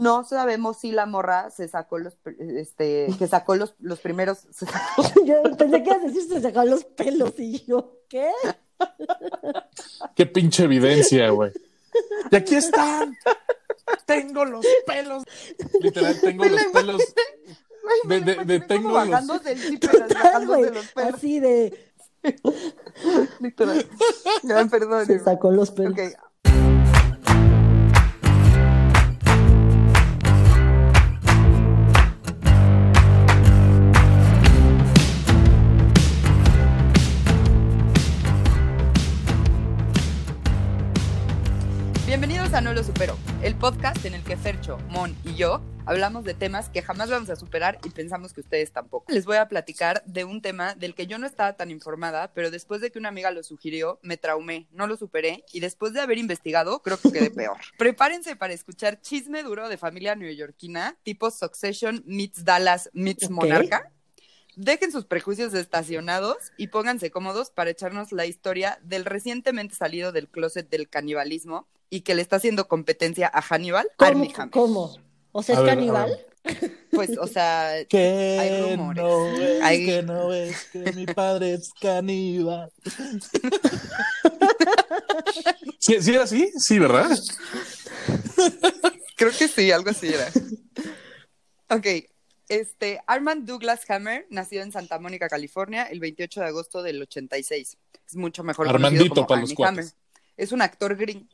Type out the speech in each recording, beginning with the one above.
No sabemos si la morra se sacó los, este, que sacó los, los primeros. Yo pensé que ibas a decir se sacó los pelos y yo, ¿qué? Qué pinche evidencia, güey. Y aquí están. Tengo los pelos. Literal, tengo los pelos. De, de, de tengo los... bajando del zipper, bajando de los pelos. Así de. Literal. Ya, perdón. Se sacó los pelos. Ok. A No Lo Supero, el podcast en el que Fercho, Mon y yo hablamos de temas que jamás vamos a superar y pensamos que ustedes tampoco. Les voy a platicar de un tema del que yo no estaba tan informada, pero después de que una amiga lo sugirió, me traumé, no lo superé y después de haber investigado, creo que quedé peor. Prepárense para escuchar chisme duro de familia neoyorquina, tipo Succession meets Dallas meets. Monarca. Dejen sus prejuicios estacionados y pónganse cómodos para echarnos la historia del recientemente salido del closet del canibalismo y que le está haciendo competencia a Hannibal, ¿Cómo? ¿Cómo? O sea, es ver, caníbal. Pues, o sea, Hay rumores. no es, Hay- que no es, que mi padre es caníbal. ¿Sí, sí era así? Sí, ¿verdad? creo que sí, algo así era. Ok, este, Armand Douglas Hammer nació en Santa Mónica, California, el 28 de agosto del 86. Es mucho mejor conocido Armandito como para los Armie. Hammer. Es un actor gringo.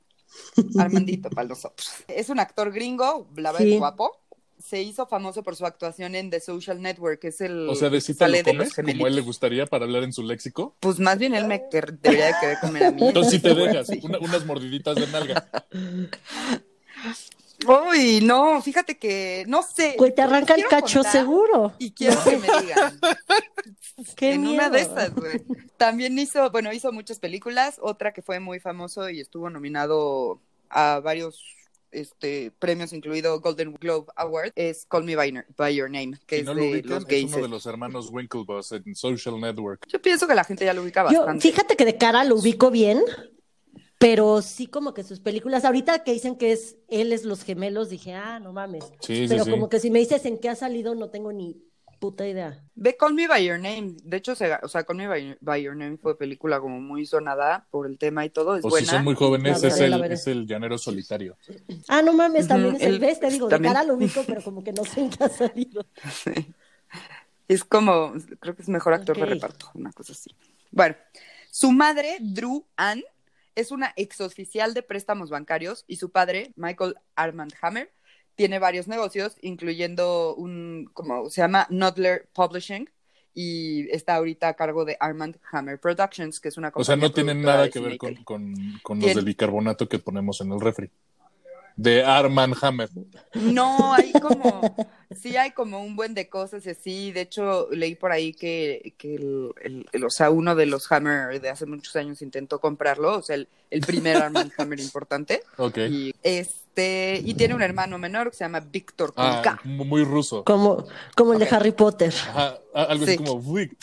Armandito para nosotros. Es un actor gringo, la verdad Sí. guapo. Se hizo famoso por su actuación en The Social Network, que es el O sea, de cita lo los comes, como él le gustaría para hablar en su léxico. Pues más bien él me quer- debería de querer comer a mí. Entonces, si te dejas sí. una- unas mordiditas de nalga. Uy, no, fíjate que no sé. Güey, te arranca el cacho seguro. Y quiero que me digan. Qué en miedo. una de esas, güey. También hizo, bueno, hizo muchas películas. Otra que fue muy famoso y estuvo nominado a varios este, premios, incluido Golden Globe Award, es Call Me by, by Your Name, que Si es no lo de ubican, los es gays. uno de los hermanos Winklevoss en Social Network. Yo pienso que la gente ya lo ubica Yo, bastante. fíjate que de cara lo ubico bien, pero sí como que sus películas, ahorita que dicen que es él es los gemelos, dije, ah, no mames. Sí, pero sí, como sí. que si me dices en qué ha salido, no tengo ni puta idea. Ve Call Me by Your Name. De hecho, se, o sea, Call Me by, by Your Name fue película como muy sonada por el tema y todo. Es O buena. si son muy jóvenes, es el, veré. es el llanero solitario. Ah, no mames, también es el ves, te digo, también. de cara lo ubico, pero como que no sé en qué ha salido. Es como, creo que es mejor actor de reparto, una cosa así. Bueno, su madre, Drew Ann, es una exoficial de préstamos bancarios y su padre, Michael Armand Hammer, tiene varios negocios, incluyendo un, como se llama, Nodler Publishing, y está ahorita a cargo de Armand Hammer Productions, que es una O compañía sea, no tienen nada que ver con, con, con los del bicarbonato que ponemos en el refri. De Arman Hammer. No, hay como, sí hay como un buen de cosas y así. De hecho, leí por ahí que, que el, el- el- o sea, uno de los Hammer de hace muchos años intentó comprarlo, o sea, el, el primer Armand Hammer importante. Ok. Y este, y tiene un hermano menor que se llama Víctor Ah, muy ruso. Como, como el de Harry Potter. Ajá, algo Sí. así como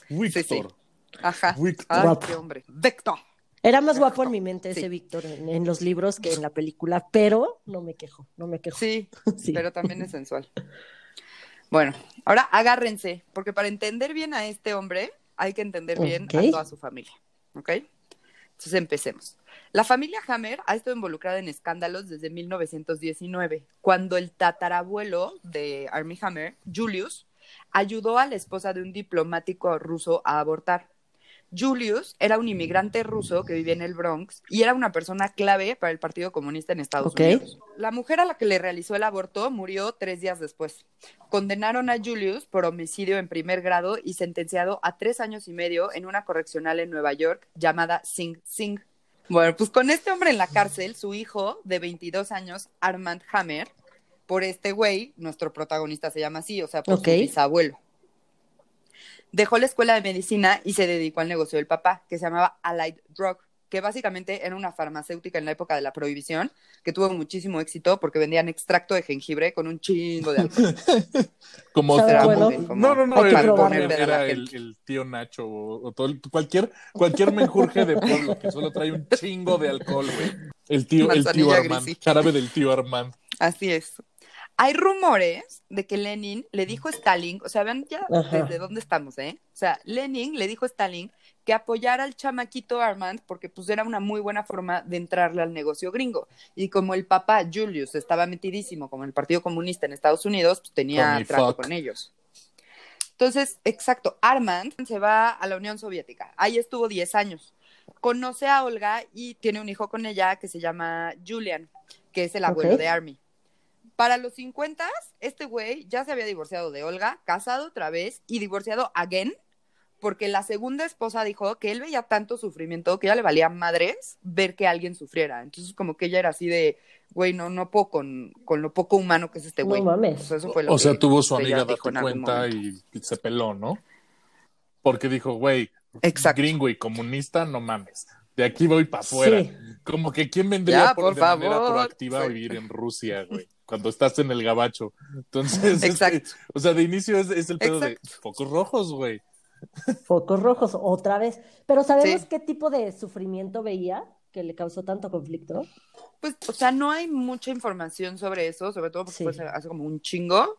Víctor. Ajá. Víctor. Ay, qué hombre. Víctor. Era más guapo en mi mente ese Sí. Víctor en, en los libros que en la película, pero no me quejo, no me quejo. Sí, Sí. pero también es sensual. Bueno, ahora agárrense, porque para entender bien a este hombre hay que entender bien a toda su familia, ¿ok? Entonces empecemos. La familia Hammer ha estado involucrada en escándalos desde 1919, cuando el tatarabuelo de Armie Hammer, Julius, ayudó a la esposa de un diplomático ruso a abortar. Julius era un inmigrante ruso que vivía en el Bronx y era una persona clave para el Partido Comunista en Estados. Unidos. La mujer a la que le realizó el aborto murió tres días después. Condenaron a Julius por homicidio en primer grado y sentenciado a tres años y medio en una correccional en Nueva York llamada Sing Sing. Bueno, pues con este hombre en la cárcel, su hijo de 22 años, Armand Hammer, por este güey, nuestro protagonista se llama así, o sea, por su bisabuelo. Dejó la escuela de medicina y se dedicó al negocio del papá, que se llamaba Allied Drug, que básicamente era una farmacéutica en la época de la prohibición, que tuvo muchísimo éxito porque vendían extracto de jengibre con un chingo de alcohol. Como, bueno. Como no, no, no, era, era- el, el tío Nacho o, o todo el- cualquier, cualquier menjurje de pueblo que solo trae un chingo de alcohol, güey. El tío, el tío Armand, jarabe del tío Armand. Así es. Hay rumores de que Lenin le dijo a Stalin, o sea, vean ya Ajá. desde dónde estamos, ¿eh? O sea, Lenin le dijo a Stalin que apoyara al chamaquito Armand porque pues era una muy buena forma de entrarle al negocio gringo. Y como el papá Julius estaba metidísimo como el Partido Comunista en Estados Unidos, pues tenía trato fuck. con ellos. Entonces, exacto, Armand se va a la Unión Soviética. Ahí estuvo 10 años. Conoce a Olga y tiene un hijo con ella que se llama Julian, que es el abuelo de Army. Para los 50, este güey ya se había divorciado de Olga, casado otra vez y divorciado again, porque la segunda esposa dijo que él veía tanto sufrimiento que ya le valía madres ver que alguien sufriera. Entonces, como que ella era así de, güey, no, no puedo con, con lo poco humano que es este No güey. mames. O sea, eso fue lo O sea, que tuvo su amiga dijo en date cuenta y, y se peló, ¿no? Porque dijo, güey, Exacto. gringo y comunista, no mames. De aquí voy para afuera. Sí. Como que quién vendría Ya, por, por de manera favor. proactiva a vivir en Rusia, güey. Cuando estás en el gabacho. Entonces, Exacto. este, o sea, de inicio es, es el pedo de Exacto. focos rojos, güey. Focos rojos, otra vez. Pero ¿sabemos Sí. qué tipo de sufrimiento veía que le causó tanto conflicto? Pues, o sea, no hay mucha información sobre eso, sobre todo porque Sí. hace, como un chingo.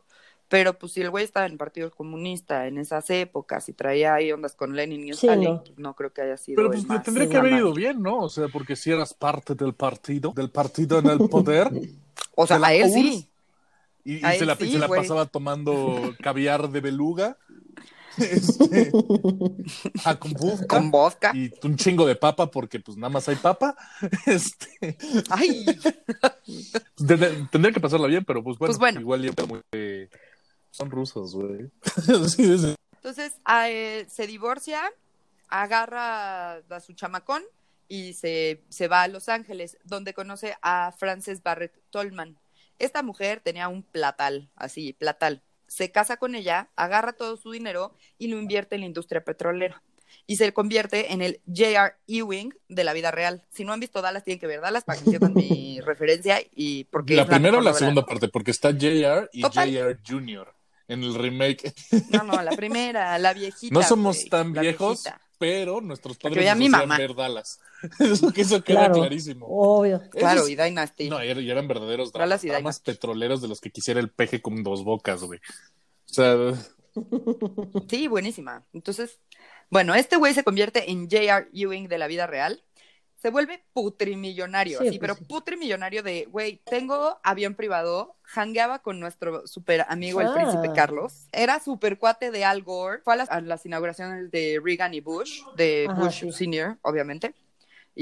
Pero pues si el güey estaba en el Partido Comunista en esas épocas y traía ahí ondas con Lenin y Sí, Stalin, no. pues, no creo que haya sido Pero pues le tendría que haber ido bien, ¿no? O sea, porque si eras parte del partido, del partido en el poder, O sea, la a él URSS, sí. y, se él la, sí, se la güey. pasaba tomando caviar de beluga, este, ah, con vodka, Con vodka. y un chingo de papa, porque pues nada más hay papa. Este, Ay, de- de- tendría que pasarla bien, pero pues bueno, Pues bueno. igual ya muy, eh, son rusos, güey. Sí, sí. Entonces a se divorcia, agarra a su chamacón y se, se va a Los Ángeles, donde conoce a Frances Barrett Tolman. Esta mujer tenía un platal, así, platal. Se casa con ella, agarra todo su dinero y lo invierte en la industria petrolera. Y se convierte en el J.R. Ewing de la vida real. Si no han visto Dallas, tienen que ver Dallas para que entiendan mi referencia y porque La primera o mejor la segunda parte, porque está JR y. JR Jr. en el remake. No, no, la primera, la viejita. No somos tan la viejos, viejita. Pero nuestros padres nos mi mamá. ver Dallas. Eso, que eso queda Claro. clarísimo. Obvio. Claro, Esos- y Dynasty. No, y er- y eran verdaderos Dallas y dramas petroleros de los que quisiera el peje con dos bocas, güey. O sea, Sí, buenísima. Entonces, bueno, este güey se convierte en J.R. Ewing de la vida real. Se vuelve putrimillonario, Sí, así, pues pero sí. putrimillonario de, güey, tengo avión privado, hangueaba con nuestro super amigo el Ah. príncipe Carlos, era super cuate de Al Gore, fue a las, a las inauguraciones de Reagan y Bush, de Ajá, Bush sí. Senior, obviamente,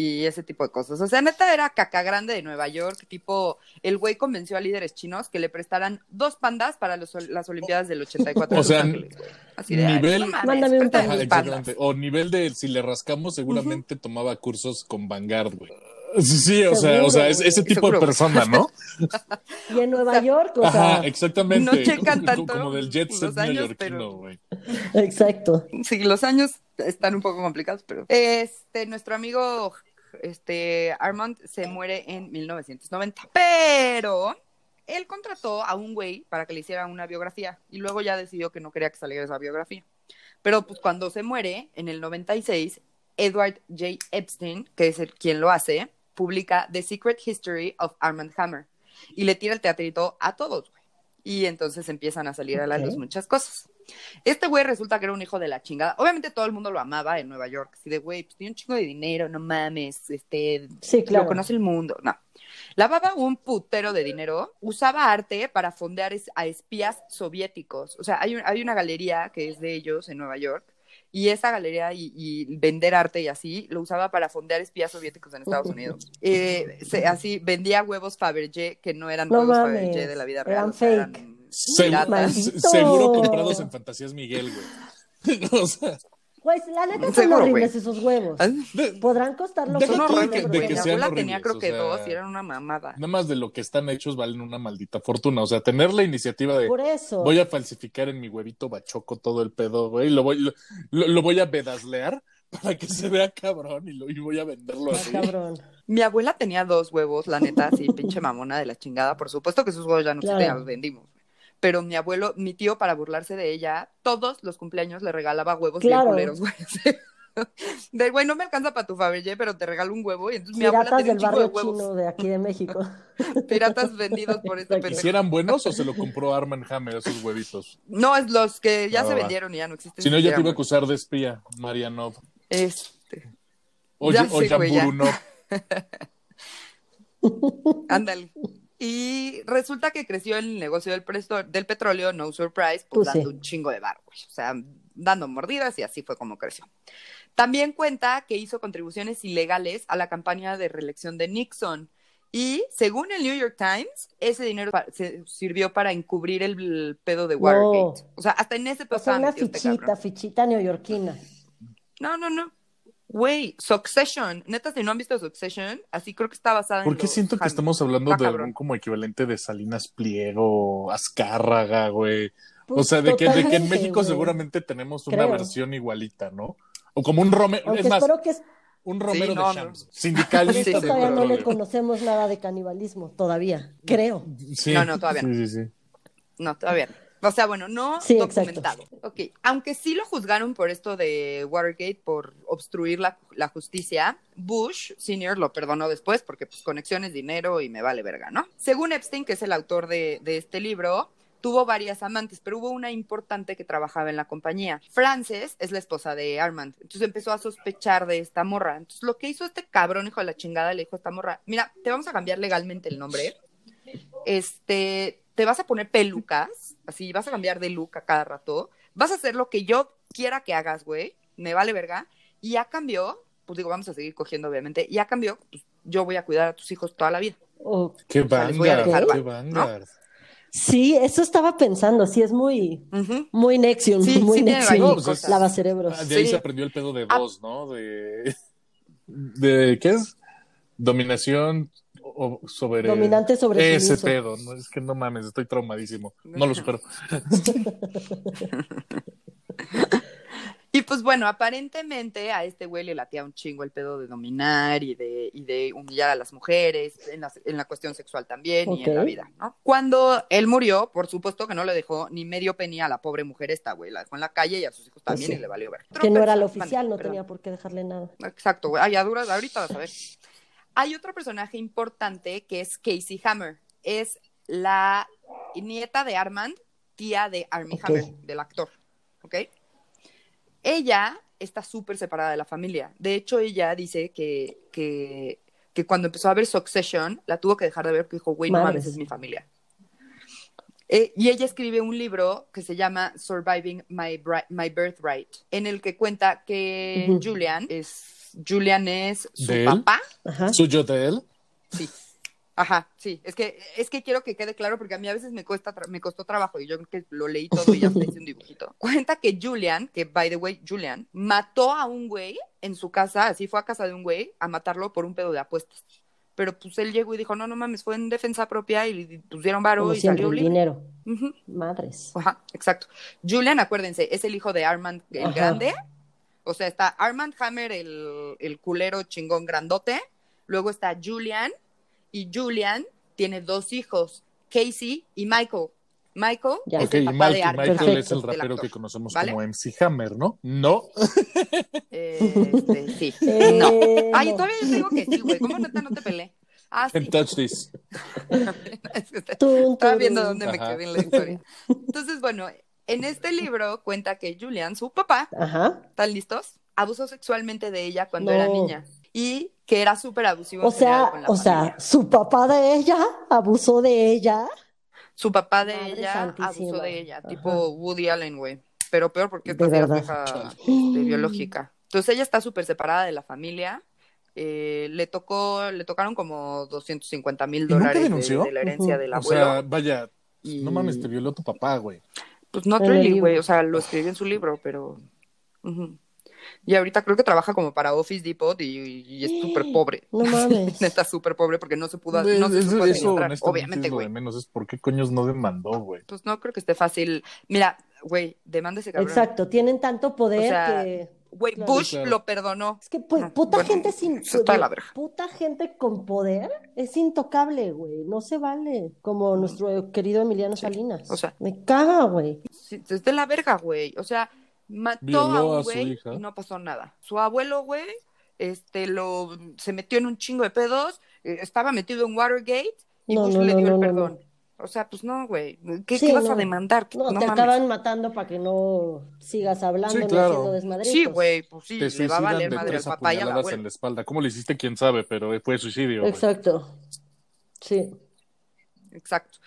y ese tipo de cosas. O sea, neta era caca grande de Nueva York, tipo, el güey convenció a líderes chinos que le prestaran dos pandas para los- las Olimpiadas del 84 O sea. Así de, nivel- no mames, un pandas. O nivel de si le rascamos, seguramente tomaba cursos con Vanguard, güey. Sí, sí, o sea, o sea, es, ese tipo Seguro. de persona, ¿no? Y en Nueva York, o sea, Ajá, exactamente. no checan tanto Como del jet set neoyorquino, pero- güey. exacto. Sí, los años están un poco complicados, pero este nuestro amigo este Armand se muere en 1990, pero él contrató a un güey para que le hiciera una biografía y luego ya decidió que no quería que saliera esa biografía. Pero pues cuando se muere en el 96, Edward J. Epstein, que es el quien lo hace, publica The Secret History of Armand Hammer y le tira el teatrito a todos, güey. Y entonces empiezan a salir a la luz muchas cosas. Este güey resulta que era un hijo de la chingada. Obviamente todo el mundo lo amaba en Nueva York. Así de, güey, pues tiene un chingo de dinero, no mames, este, Sí, claro. lo conoce el mundo. No. Lavaba un putero de dinero, usaba arte para fondear a espías soviéticos. O sea, hay, un- hay una galería que es de ellos en Nueva York. Y esa galería y, y vender arte y así lo usaba para fondear espías soviéticos en Estados Unidos. Eh, se- así vendía huevos Fabergé que no eran No huevos mames, Fabergé de la vida eran real. o sea, fake. Segu- seguro comprados en Fantasías Miguel, güey. o sea, Pues la neta son horribles esos huevos. de- Podrán costar lo de que- de que Mi abuela tenía creo que o sea, dos y eran una mamada. nada más de lo que están hechos valen una maldita fortuna. O sea, tener la iniciativa de Por eso. voy a falsificar en mi huevito bachoco todo el pedo, güey, lo voy, lo, lo- lo voy a bedaslear para que se vea cabrón y, lo, y voy a venderlo Ah, así. cabrón. Mi abuela tenía dos huevos, la neta, así, pinche mamona de la chingada. Por supuesto que sus huevos ya no Claro. existían, los vendimos. Pero mi abuelo, mi tío, para burlarse de ella, todos los cumpleaños le regalaba huevos Claro. bien culeros, güey. De, güey, no me alcanza para tu Fabergé, pero te regalo un huevo. Y entonces mi abuela Piratas tenía del un de barrio huevos. chino de aquí de México. Piratas vendidos por este Exacto. ¿Y pendejo. si eran buenos o se lo compró Arman Hammer esos huevitos? No, es los que ya Va, se va, vendieron y ya no existen. Si no, ya te iba a acusar de espía, Marianov. Este, O, Ya o sé, ándale. Y resulta que creció el negocio del, presto- del petróleo, no surprise, pues, Pues sí. dando un chingo de bar, güey. O sea, dando mordidas y así fue como creció. También cuenta que hizo contribuciones ilegales a la campaña de reelección de Nixon. Y según el New York Times, ese dinero pa- se sirvió para encubrir el, pedo de Watergate. O sea, hasta en ese pedo O sea, una este fichita, fichita neoyorquina. No, no, no. Güey, Succession. Neta, si no han visto Succession, así creo que está basada en. ¿Por qué los siento que estamos hablando Está de cabrón. algún como equivalente de Salinas Pliego, Azcárraga, güey? O Pues, sea, de que, de que en México güey. seguramente tenemos una Creo. versión igualita, ¿no? O como un Romero, Aunque es más, espero que es- un Romero no, de no. Sindicalista Sí, del todavía no le conocemos nada de canibalismo, todavía, creo. Sí, No, no, todavía no. Sí, sí, sí. No, todavía no. O sea, bueno, no Sí, exacto. documentado. Ok, aunque sí lo juzgaron por esto de Watergate, por obstruir la, la justicia, Bush Senior lo perdonó después porque pues conexiones, dinero y me vale verga, ¿no? Según Epstein, que es el autor de, de este libro, tuvo varias amantes, pero hubo una importante que trabajaba en la compañía. Frances es la esposa de Armand, entonces empezó a sospechar de esta morra. Entonces lo que hizo este cabrón, hijo de la chingada, le dijo a esta morra, mira, te vamos a cambiar legalmente el nombre, este, te vas a poner pelucas, así vas a cambiar de look a cada rato, vas a hacer lo que yo quiera que hagas, güey, me vale verga, y a cambio, pues digo, vamos a seguir cogiendo, obviamente, y a cambio, pues yo voy a cuidar a tus hijos toda la vida. Qué sea, les voy a vanguard, dejar qué va, vanguard. sí, eso estaba pensando, sí, es muy, Ujú. muy Nexium, Sí, muy sí. Lava cerebros. Ah, De ahí Sí. se aprendió el pedo de Ah. dos, ¿no? De, de ¿qué es? Dominación o- sobre Dominante sobre ese sumiso. pedo. No, es que no mames, estoy traumadísimo. No lo supero. Y pues bueno, aparentemente a este güey le latía un chingo el pedo de dominar y de, y de humillar a las mujeres, en la, en la cuestión sexual también y en la vida, ¿no? Cuando él murió, por supuesto que no le dejó ni medio penny a la pobre mujer esta, güey, la dejó en la calle y a sus hijos también Pues sí. y le valió ver. Que no era el oficial, no perdón. tenía por qué dejarle nada. Exacto, güey. Ay, ya dura, ahorita vas a ver. Hay otro personaje importante que es Casey Hammer. Es la nieta de Armand, tía de Armie. Hammer, del actor. ¿Ok? Ella está súper separada de la familia. De hecho, ella dice que, que, que cuando empezó a ver Succession, la tuvo que dejar de ver porque dijo, güey, no mames, es mi familia. Eh, y ella escribe un libro que se llama Surviving My, Bri- My Birthright, en el que cuenta que. Julian es Julian es su ¿De papá. Ajá. ¿Suyo de él? Sí. Ajá, sí. Es que, es que quiero que quede claro porque a mí a veces me cuesta me costó trabajo y yo creo que lo leí todo y ya me hice un dibujito. Cuenta que Julian, que by the way, Julian, mató a un güey en su casa, así fue a casa de un güey a matarlo por un pedo de apuestas. Pero pues él llegó y dijo, no, no mames, fue en defensa propia y pusieron varo Como y siempre, salió el dinero. Ujú. Madres. Ajá, exacto. Julian, acuérdense, es el hijo de Armand el Ajá. grande. O sea, está Armand Hammer, el, el culero chingón grandote. Luego está Julian. Y Julian tiene dos hijos, Casey y Michael. Michael Ya. es Ok, el y papá Michael, de Michael Hammer, es el rapero que conocemos ¿Vale? como MC Hammer, ¿no? No. Este, sí. Eh, no. Ay, no. todavía yo digo que sí, güey. ¿Cómo neta no te peleé? Ah, sí. En Touch This. Estaba viendo dónde me Ajá. quedé en la historia. Entonces, bueno, en este libro cuenta que Julian, su papá, Ajá. ¿Están listos? Abusó sexualmente de ella cuando No. era niña y que era súper abusivo. O sea, con la o sea, su papá de ella abusó de ella. su papá de Madre ella santísima. abusó de ella, Ajá. tipo Woody Allen, güey. Pero peor porque su verdad. hija este, biológica. Entonces ella está súper separada de la familia. Eh, le tocó, le tocaron como 250 mil dólares de, la herencia Ujú. del O abuelo. sea, vaya, y- no mames, te violó tu papá, güey. Pues not really, güey. O sea, lo escribió en su libro, pero. Y ahorita creo que trabaja como para Office Depot y, y es súper pobre. No mames. Neta, súper pobre porque no se pudo, De- no se eso, eso, Obviamente, güey. menos. Es por qué coños no demandó, güey. Pues no creo que esté fácil. Mira, güey, demanda ese cabrón. Exacto, tienen tanto poder O sea, que Güey, Claro. Bush Claro. lo perdonó. es que pues, puta bueno, gente sin eso está de la verga. puta gente con poder es intocable, güey, no se vale, como nuestro querido Emiliano Salinas. o sea. me caga, güey. Sí, es de la verga, güey. O sea, mató Violó a un su güey y no pasó nada. Su abuelo, güey, este, lo, se metió en un chingo de pedos, eh, estaba metido en Watergate y No, Bush no, le dio no, el no, perdón. O sea, pues no, güey. ¿Qué, Sí, qué vas no. a demandar? No, No te mames. acaban matando para que no sigas hablando Sí, claro. haciendo desmadritos. Sí, güey, pues sí, Te le va a valer de madre al papá y apuñaladas abuelo. en la espalda. ¿Cómo lo hiciste? ¿Quién sabe? Pero fue suicidio. Exacto. Sí. Exacto.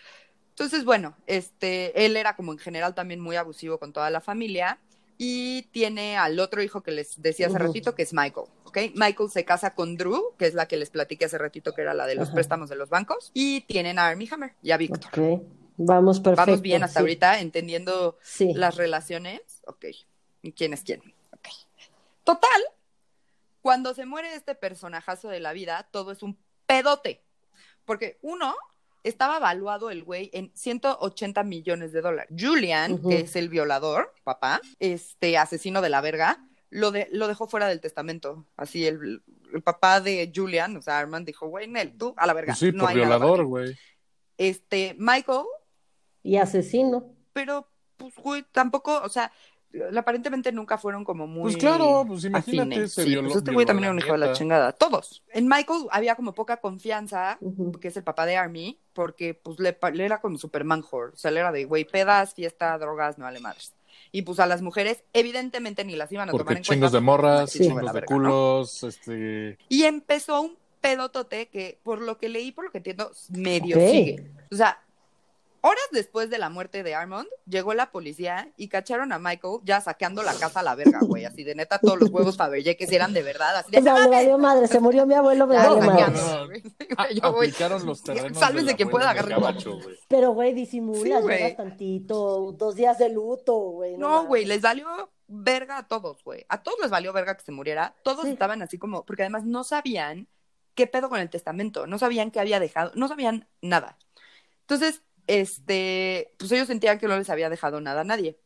Entonces, bueno, este, él era como en general también muy abusivo con toda la familia y tiene al otro hijo que les decía hace ratito, que es Michael, ¿ok? Michael se casa con Drew, que es la que les platiqué hace ratito, que era la de los Ajá. préstamos de los bancos, y tienen a Armie Hammer y a Victor. Ok. Vamos perfecto. Vamos bien hasta sí. ahorita, entendiendo Sí. las relaciones. Ok. ¿Y quién es quién? Ok. Total, cuando se muere este personajazo de la vida, todo es un pedote. Porque uno, estaba evaluado el güey en 180 millones de dólares. Julian, que es el violador, papá, este asesino de la verga, lo, de, lo dejó fuera del testamento. Así el, el papá de Julian, o sea, Armand, dijo, güey, Nel, tú a la verga. Pues sí, no por hay violador, ti". güey. Este, Michael Y asesino. pero pues güey, tampoco, o sea, aparentemente nunca fueron como muy Pues claro, pues imagínate, afines. se Sí, violó- pues este güey también era un hijo de la chingada, todos. En Michael había como poca confianza, que es el papá de Army, porque pues le, le era como Superman whore, o sea, le era de güey, pedas, fiesta, drogas, no vale madres. Y pues a las mujeres evidentemente ni las iban a tomar Porque en chingos cuenta. de morras, Sí. chingos de verga, ¿no? culos, este... Y empezó un pedotote que por lo que leí, por lo que entiendo, medio Ok. sigue. O sea, horas después de la muerte de Armand, llegó la policía y cacharon a Michael ya saqueando la casa a la verga, güey. Así de neta, todos los huevos Fabergé que si eran de verdad. Así de, O sea, valió madre. Se murió mi abuelo, me no, madre. no. Ah, aplicaron los terrenos Sálvese de la quien pueda agarrar gabacho, güey. Pero, güey, disimulas, Sí, tantito, dos días de luto, güey. No, güey, les valió verga a todos, güey. A todos les valió verga que se muriera. Todos Sí. estaban así como, porque además no sabían qué pedo con el testamento, no sabían qué había dejado, no sabían nada. Entonces, este, pues ellos sentían que no les había dejado nada a nadie.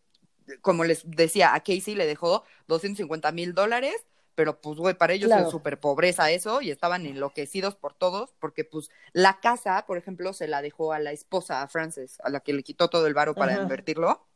Como les decía, a Casey le dejó 250 mil dólares, pero pues, güey, para ellos Claro. es súper pobreza eso y estaban enloquecidos por todos, porque pues la casa, por ejemplo, se la dejó a la esposa, a Frances, a la que le quitó todo el varo para Ajá. invertirlo.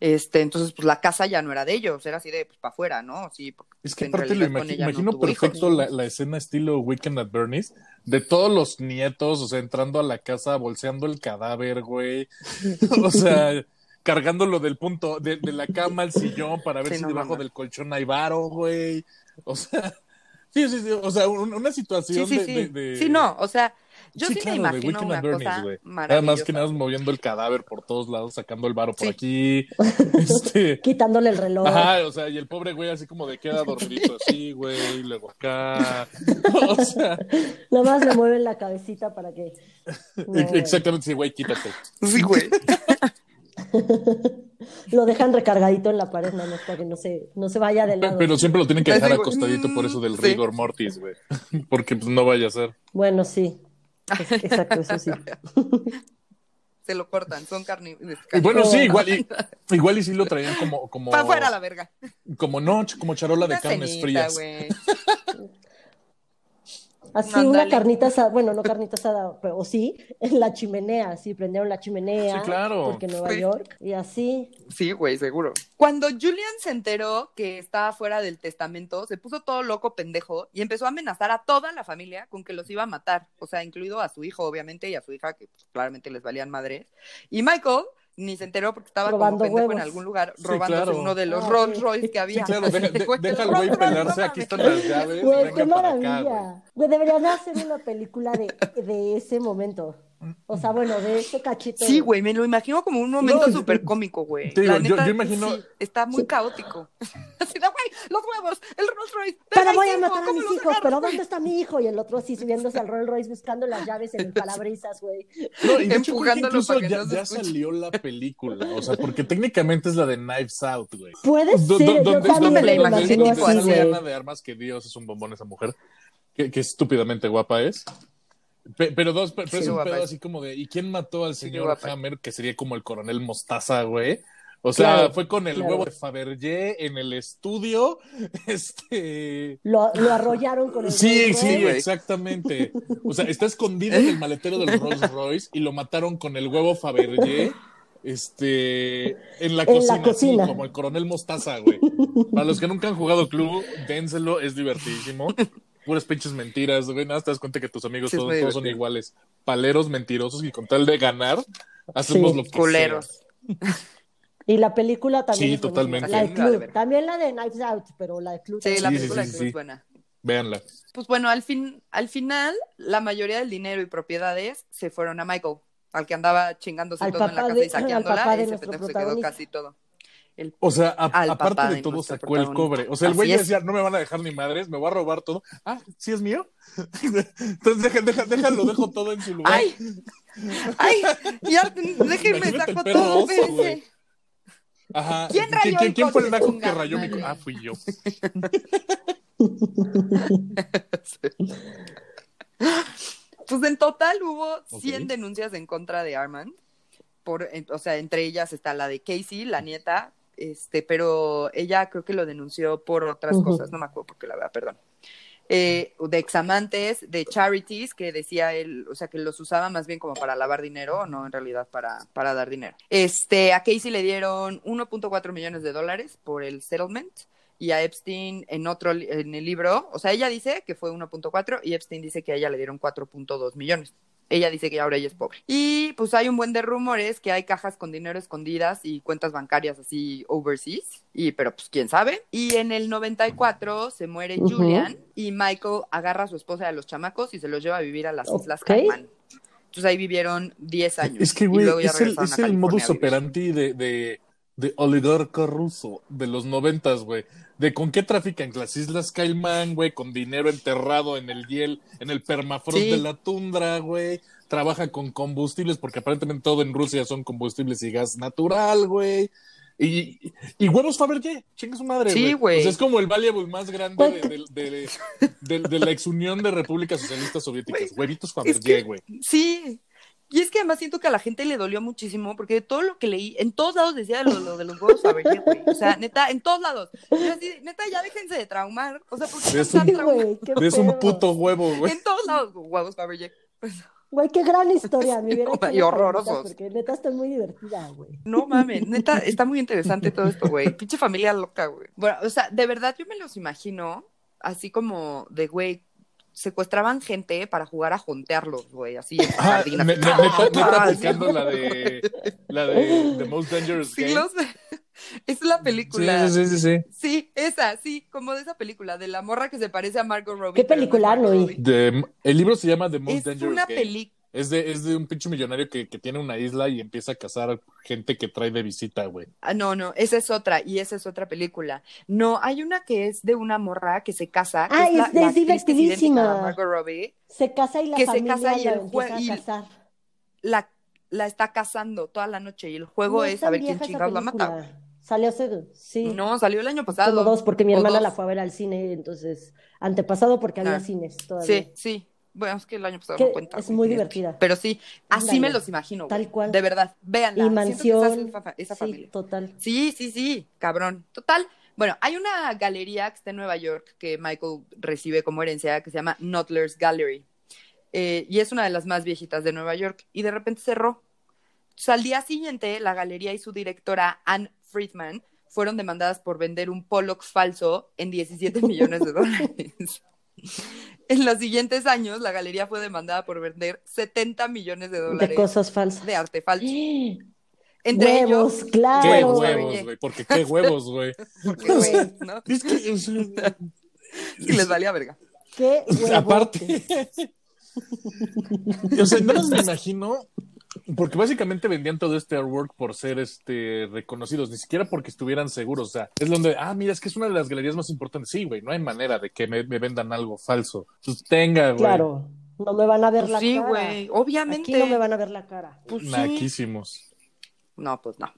Este, entonces, pues la casa ya no era de ellos, era así de, pues, para afuera, ¿no? Sí, Es que aparte lo imagi- no imagino perfecto la, la escena estilo Weekend at Bernie's, de todos los nietos, o sea, entrando a la casa, bolseando el cadáver, güey. o sea, cargándolo del punto, de, de la cama al sillón para ver Sí, si no debajo del colchón hay varo, güey. O sea, sí, sí, sí, o sea, un- una situación sí, de, sí. de- de- Sí, no, o sea, yo sí, claro, me imagino una at Bernie's, cosa güey. Nada maravillosa. más que nada más moviendo el cadáver por todos lados, sacando el varo por Sí. aquí. Este, Quitándole el reloj. Ajá, o sea, y el pobre güey así como de queda dormidito así, güey, y luego acá. O sea, Nomás le mueven la cabecita para que. No, güey. exactamente, sí, güey, quítate. Sí, güey. Lo dejan recargadito en la pared, nada más para que no se, no se vaya de Pe- lado. Pero siempre lo tienen que dejar acostadito por eso del sí. rigor mortis, güey. Porque pues no vaya a ser. Bueno, sí. Es- exacto, eso sí. Se lo cortan, son carne. Y bueno, sí, igual y, igual y sí lo traían como, como, Para afuera la verga. como no, como charola de Una carnes cenita, frías. Así, Ándale. una carnita asada, bueno, no carnita asada, pero o sí, en la chimenea, sí, prendieron la chimenea. Sí, claro. Porque en Nueva Sí. York, y así. Sí, güey, seguro. Cuando Julian se enteró que estaba fuera del testamento, se puso todo loco pendejo y empezó a amenazar a toda la familia con que los iba a matar. O sea, incluido a su hijo, obviamente, y a su hija, que pues, claramente les valían madres. Y Michael ni se enteró porque estaba Robando como pendejo en huevos. algún lugar Sí, robándose claro. uno de los Ah, Rolls sí. Royce que Sí, había. claro, deja, de- deja al güey Rolls Royce, pelarse, aquí están las llaves, Güey, qué para acá, güey. maravilla. Güey, deberían de hacer una película de, de ese momento. O sea, bueno, de este cachito. Sí, güey, me lo imagino como un momento No, súper cómico, güey. te digo, La yo- neta, yo imagino- sí, está muy caótico. Así de, güey, los huevos, el Rolls Royce. Pero voy a matar a ¿cómo mis hijos, pero? ¿dónde está mi hijo? Y el otro así subiéndose al Rolls Royce buscando las llaves en el parabrisas, güey. No, y que Empujándolo incluso para que ya, no salió la película. O sea, porque técnicamente es la de Knives Out, güey. Puede ser, yo donde- también me la imaginé imagino tipo así, de Armas, que Dios es un bombón esa mujer. Qué estúpidamente guapa es. Pe- pero dos, pero Sí, es un guapa pedo así como de, ¿y quién mató al Sí, señor. Hammer? Que sería como el coronel Mostaza, güey. O sea, Claro, fue con el claro. huevo de Fabergé en el estudio. Este. Lo, lo arrollaron con el Sí, sí, güey. exactamente. O sea, está escondido en el maletero del Rolls Royce y lo mataron con el huevo Fabergé. este, en la En la cocina, así, cocina. como el coronel Mostaza, güey. Para los que nunca han jugado club, dénselo, es divertidísimo. Puras pinches mentiras, güey. Nada, te das cuenta que tus amigos Sí, todos, son iguales. Paleros, mentirosos, y con tal de ganar, hacemos Sí. lo que Culeros. Y la película también. Sí, es totalmente. La de Club. También la de Knives Out, pero la de Club. Sí, también. la Sí, sí, película sí, que sí. es buena. Véanla. Pues bueno, al fin, al final, la mayoría del dinero y propiedades se fueron a Michael, al que andaba chingándose Al todo en la casa de- y saqueándola, de ese pendejo se quedó casi todo. El- O sea, a- aparte de de todo, sacó el cobre. O sea, el güey decía, no me van a dejar ni madres, me voy a robar todo. Ah, ¿sí es mío? Entonces, deja, deja, déjalo, dejo todo en su lugar. ¡Ay! ¡Ay! Ya, déjenme saco todo, oso. Ajá. ¿Quién rayó ¿Quién, el quién fue el coche? naco que rayó mi madre. co- Ah, fui yo. Pues en total hubo Ok. 100 denuncias en contra de Armand. Por, o sea, entre ellas está la de Casey, la nieta, este, pero ella creo que lo denunció por otras cosas, no me acuerdo porque la verdad, perdón. Eh, de examantes, de charities, que decía él, o sea, que los usaba más bien como para lavar dinero, no en realidad para, para dar dinero. Este, a Casey le dieron 1.4 millones de dólares por el settlement y a Epstein en otro en el libro, o sea, ella dice que fue 1.4 y Epstein dice que a ella le dieron 4.2 millones. Ella dice que ahora ella es pobre. Y pues hay un buen de rumores que hay cajas con dinero escondidas y cuentas bancarias así overseas, y pero pues quién sabe. Y en el 94 se muere. Julian y Michael agarra a su esposa y a los chamacos y se los lleva a vivir a las Islas Ok. Caimán. Entonces ahí vivieron 10 años. Es que, güey, es el, es el modus operandi de, de, de oligarca ruso de los noventas, güey. De con qué trafican las Islas Caimán, güey, con dinero enterrado en el hiel, en el permafrost Sí. de la tundra, güey. Trabaja con combustibles, porque aparentemente todo en Rusia son combustibles y gas natural, güey. Y, y huevos Fabergé, chinga su madre, Sí, güey. O sea, es como el valuable más grande de, de- de- de- de la exunión de repúblicas socialistas soviéticas. Huevitos Fabergé, güey. Sí. Y es que además siento que a la gente le dolió muchísimo porque de todo lo que leí, en todos lados decía lo, lo de los huevos Fabergé, güey. O sea, neta, en todos lados. Yo así, neta, ya déjense de traumar. O sea, ¿por qué Es están Es un puto huevo, güey. En todos lados, huevos Fabergé. Güey, qué gran historia. Me No, y horrorosos. Porque neta está muy divertida, güey. No mames, neta, está muy interesante todo esto, güey. Pinche familia loca, güey. Bueno, o sea, de verdad yo me los imagino así como de, güey, secuestraban gente para jugar a jontearlos, güey, así en Ah, jardín. ne- neta, neta Ah, aplicando la de la de The Most Dangerous Sí, Game. los- Es la película. Sí, sí, sí, sí. Sí, esa, sí, como de esa película, de la morra que se parece a Margot Robbie. ¿Qué es película? Robbie. De- el libro se llama The Most Es Dangerous una Game. película. Es de, es de un pinche millonario que, que tiene una isla y empieza a cazar gente que trae de visita, güey. Ah, no, no, esa es otra, y esa es otra película. No, hay una que es de una morra que se casa. que Ah, es, la, es- la divertidísima. Margot Robbie. Se casa y la Que se casa y el empieza jue- y- a casar. La, la está casando toda la noche y el juego No es a ver quién chingados la mata. Salió hace, sí, No, salió el año pasado. como dos, porque mi hermana dos. la fue a ver al cine, entonces, antepasado porque había Ah. cines todavía. Sí, sí. Bueno, es que el año pasado Que no cuenta. es güey, muy divertida. Pero sí, así me los imagino. güey. Tal cual. De verdad, véanla. Y mansión. esa es esa, esa sí, familia. total. Sí, sí, sí, cabrón. Total. Bueno, hay una galería que está en Nueva York que Michael recibe como herencia que se llama Notler's Gallery. Eh, y es una de las más viejitas de Nueva York. Y de repente cerró. Entonces, al día siguiente, la galería y su directora, Anne Friedman, fueron demandadas por vender un Pollock falso en 17 millones de dólares. En los siguientes años, la galería fue demandada por vender 70 millones de dólares De cosas falsas. de arte falso. Entre Huevos, ellos, claro. Qué Huevos, huevos, güey. Porque qué huevos, güey. Es que, Y les valía verga. Qué huevotes. aparte. o sea, no me imagino. Porque básicamente vendían todo este artwork por ser este reconocidos, ni siquiera porque estuvieran seguros. O sea, es donde, ah, mira, es que es una de las galerías más importantes. Sí, güey, no hay manera de que me, me vendan algo falso. Pues tenga, güey. Claro, no me van a ver Pues la sí, cara. güey, obviamente. Aquí no me van a ver la cara. Pues sí. No, pues no.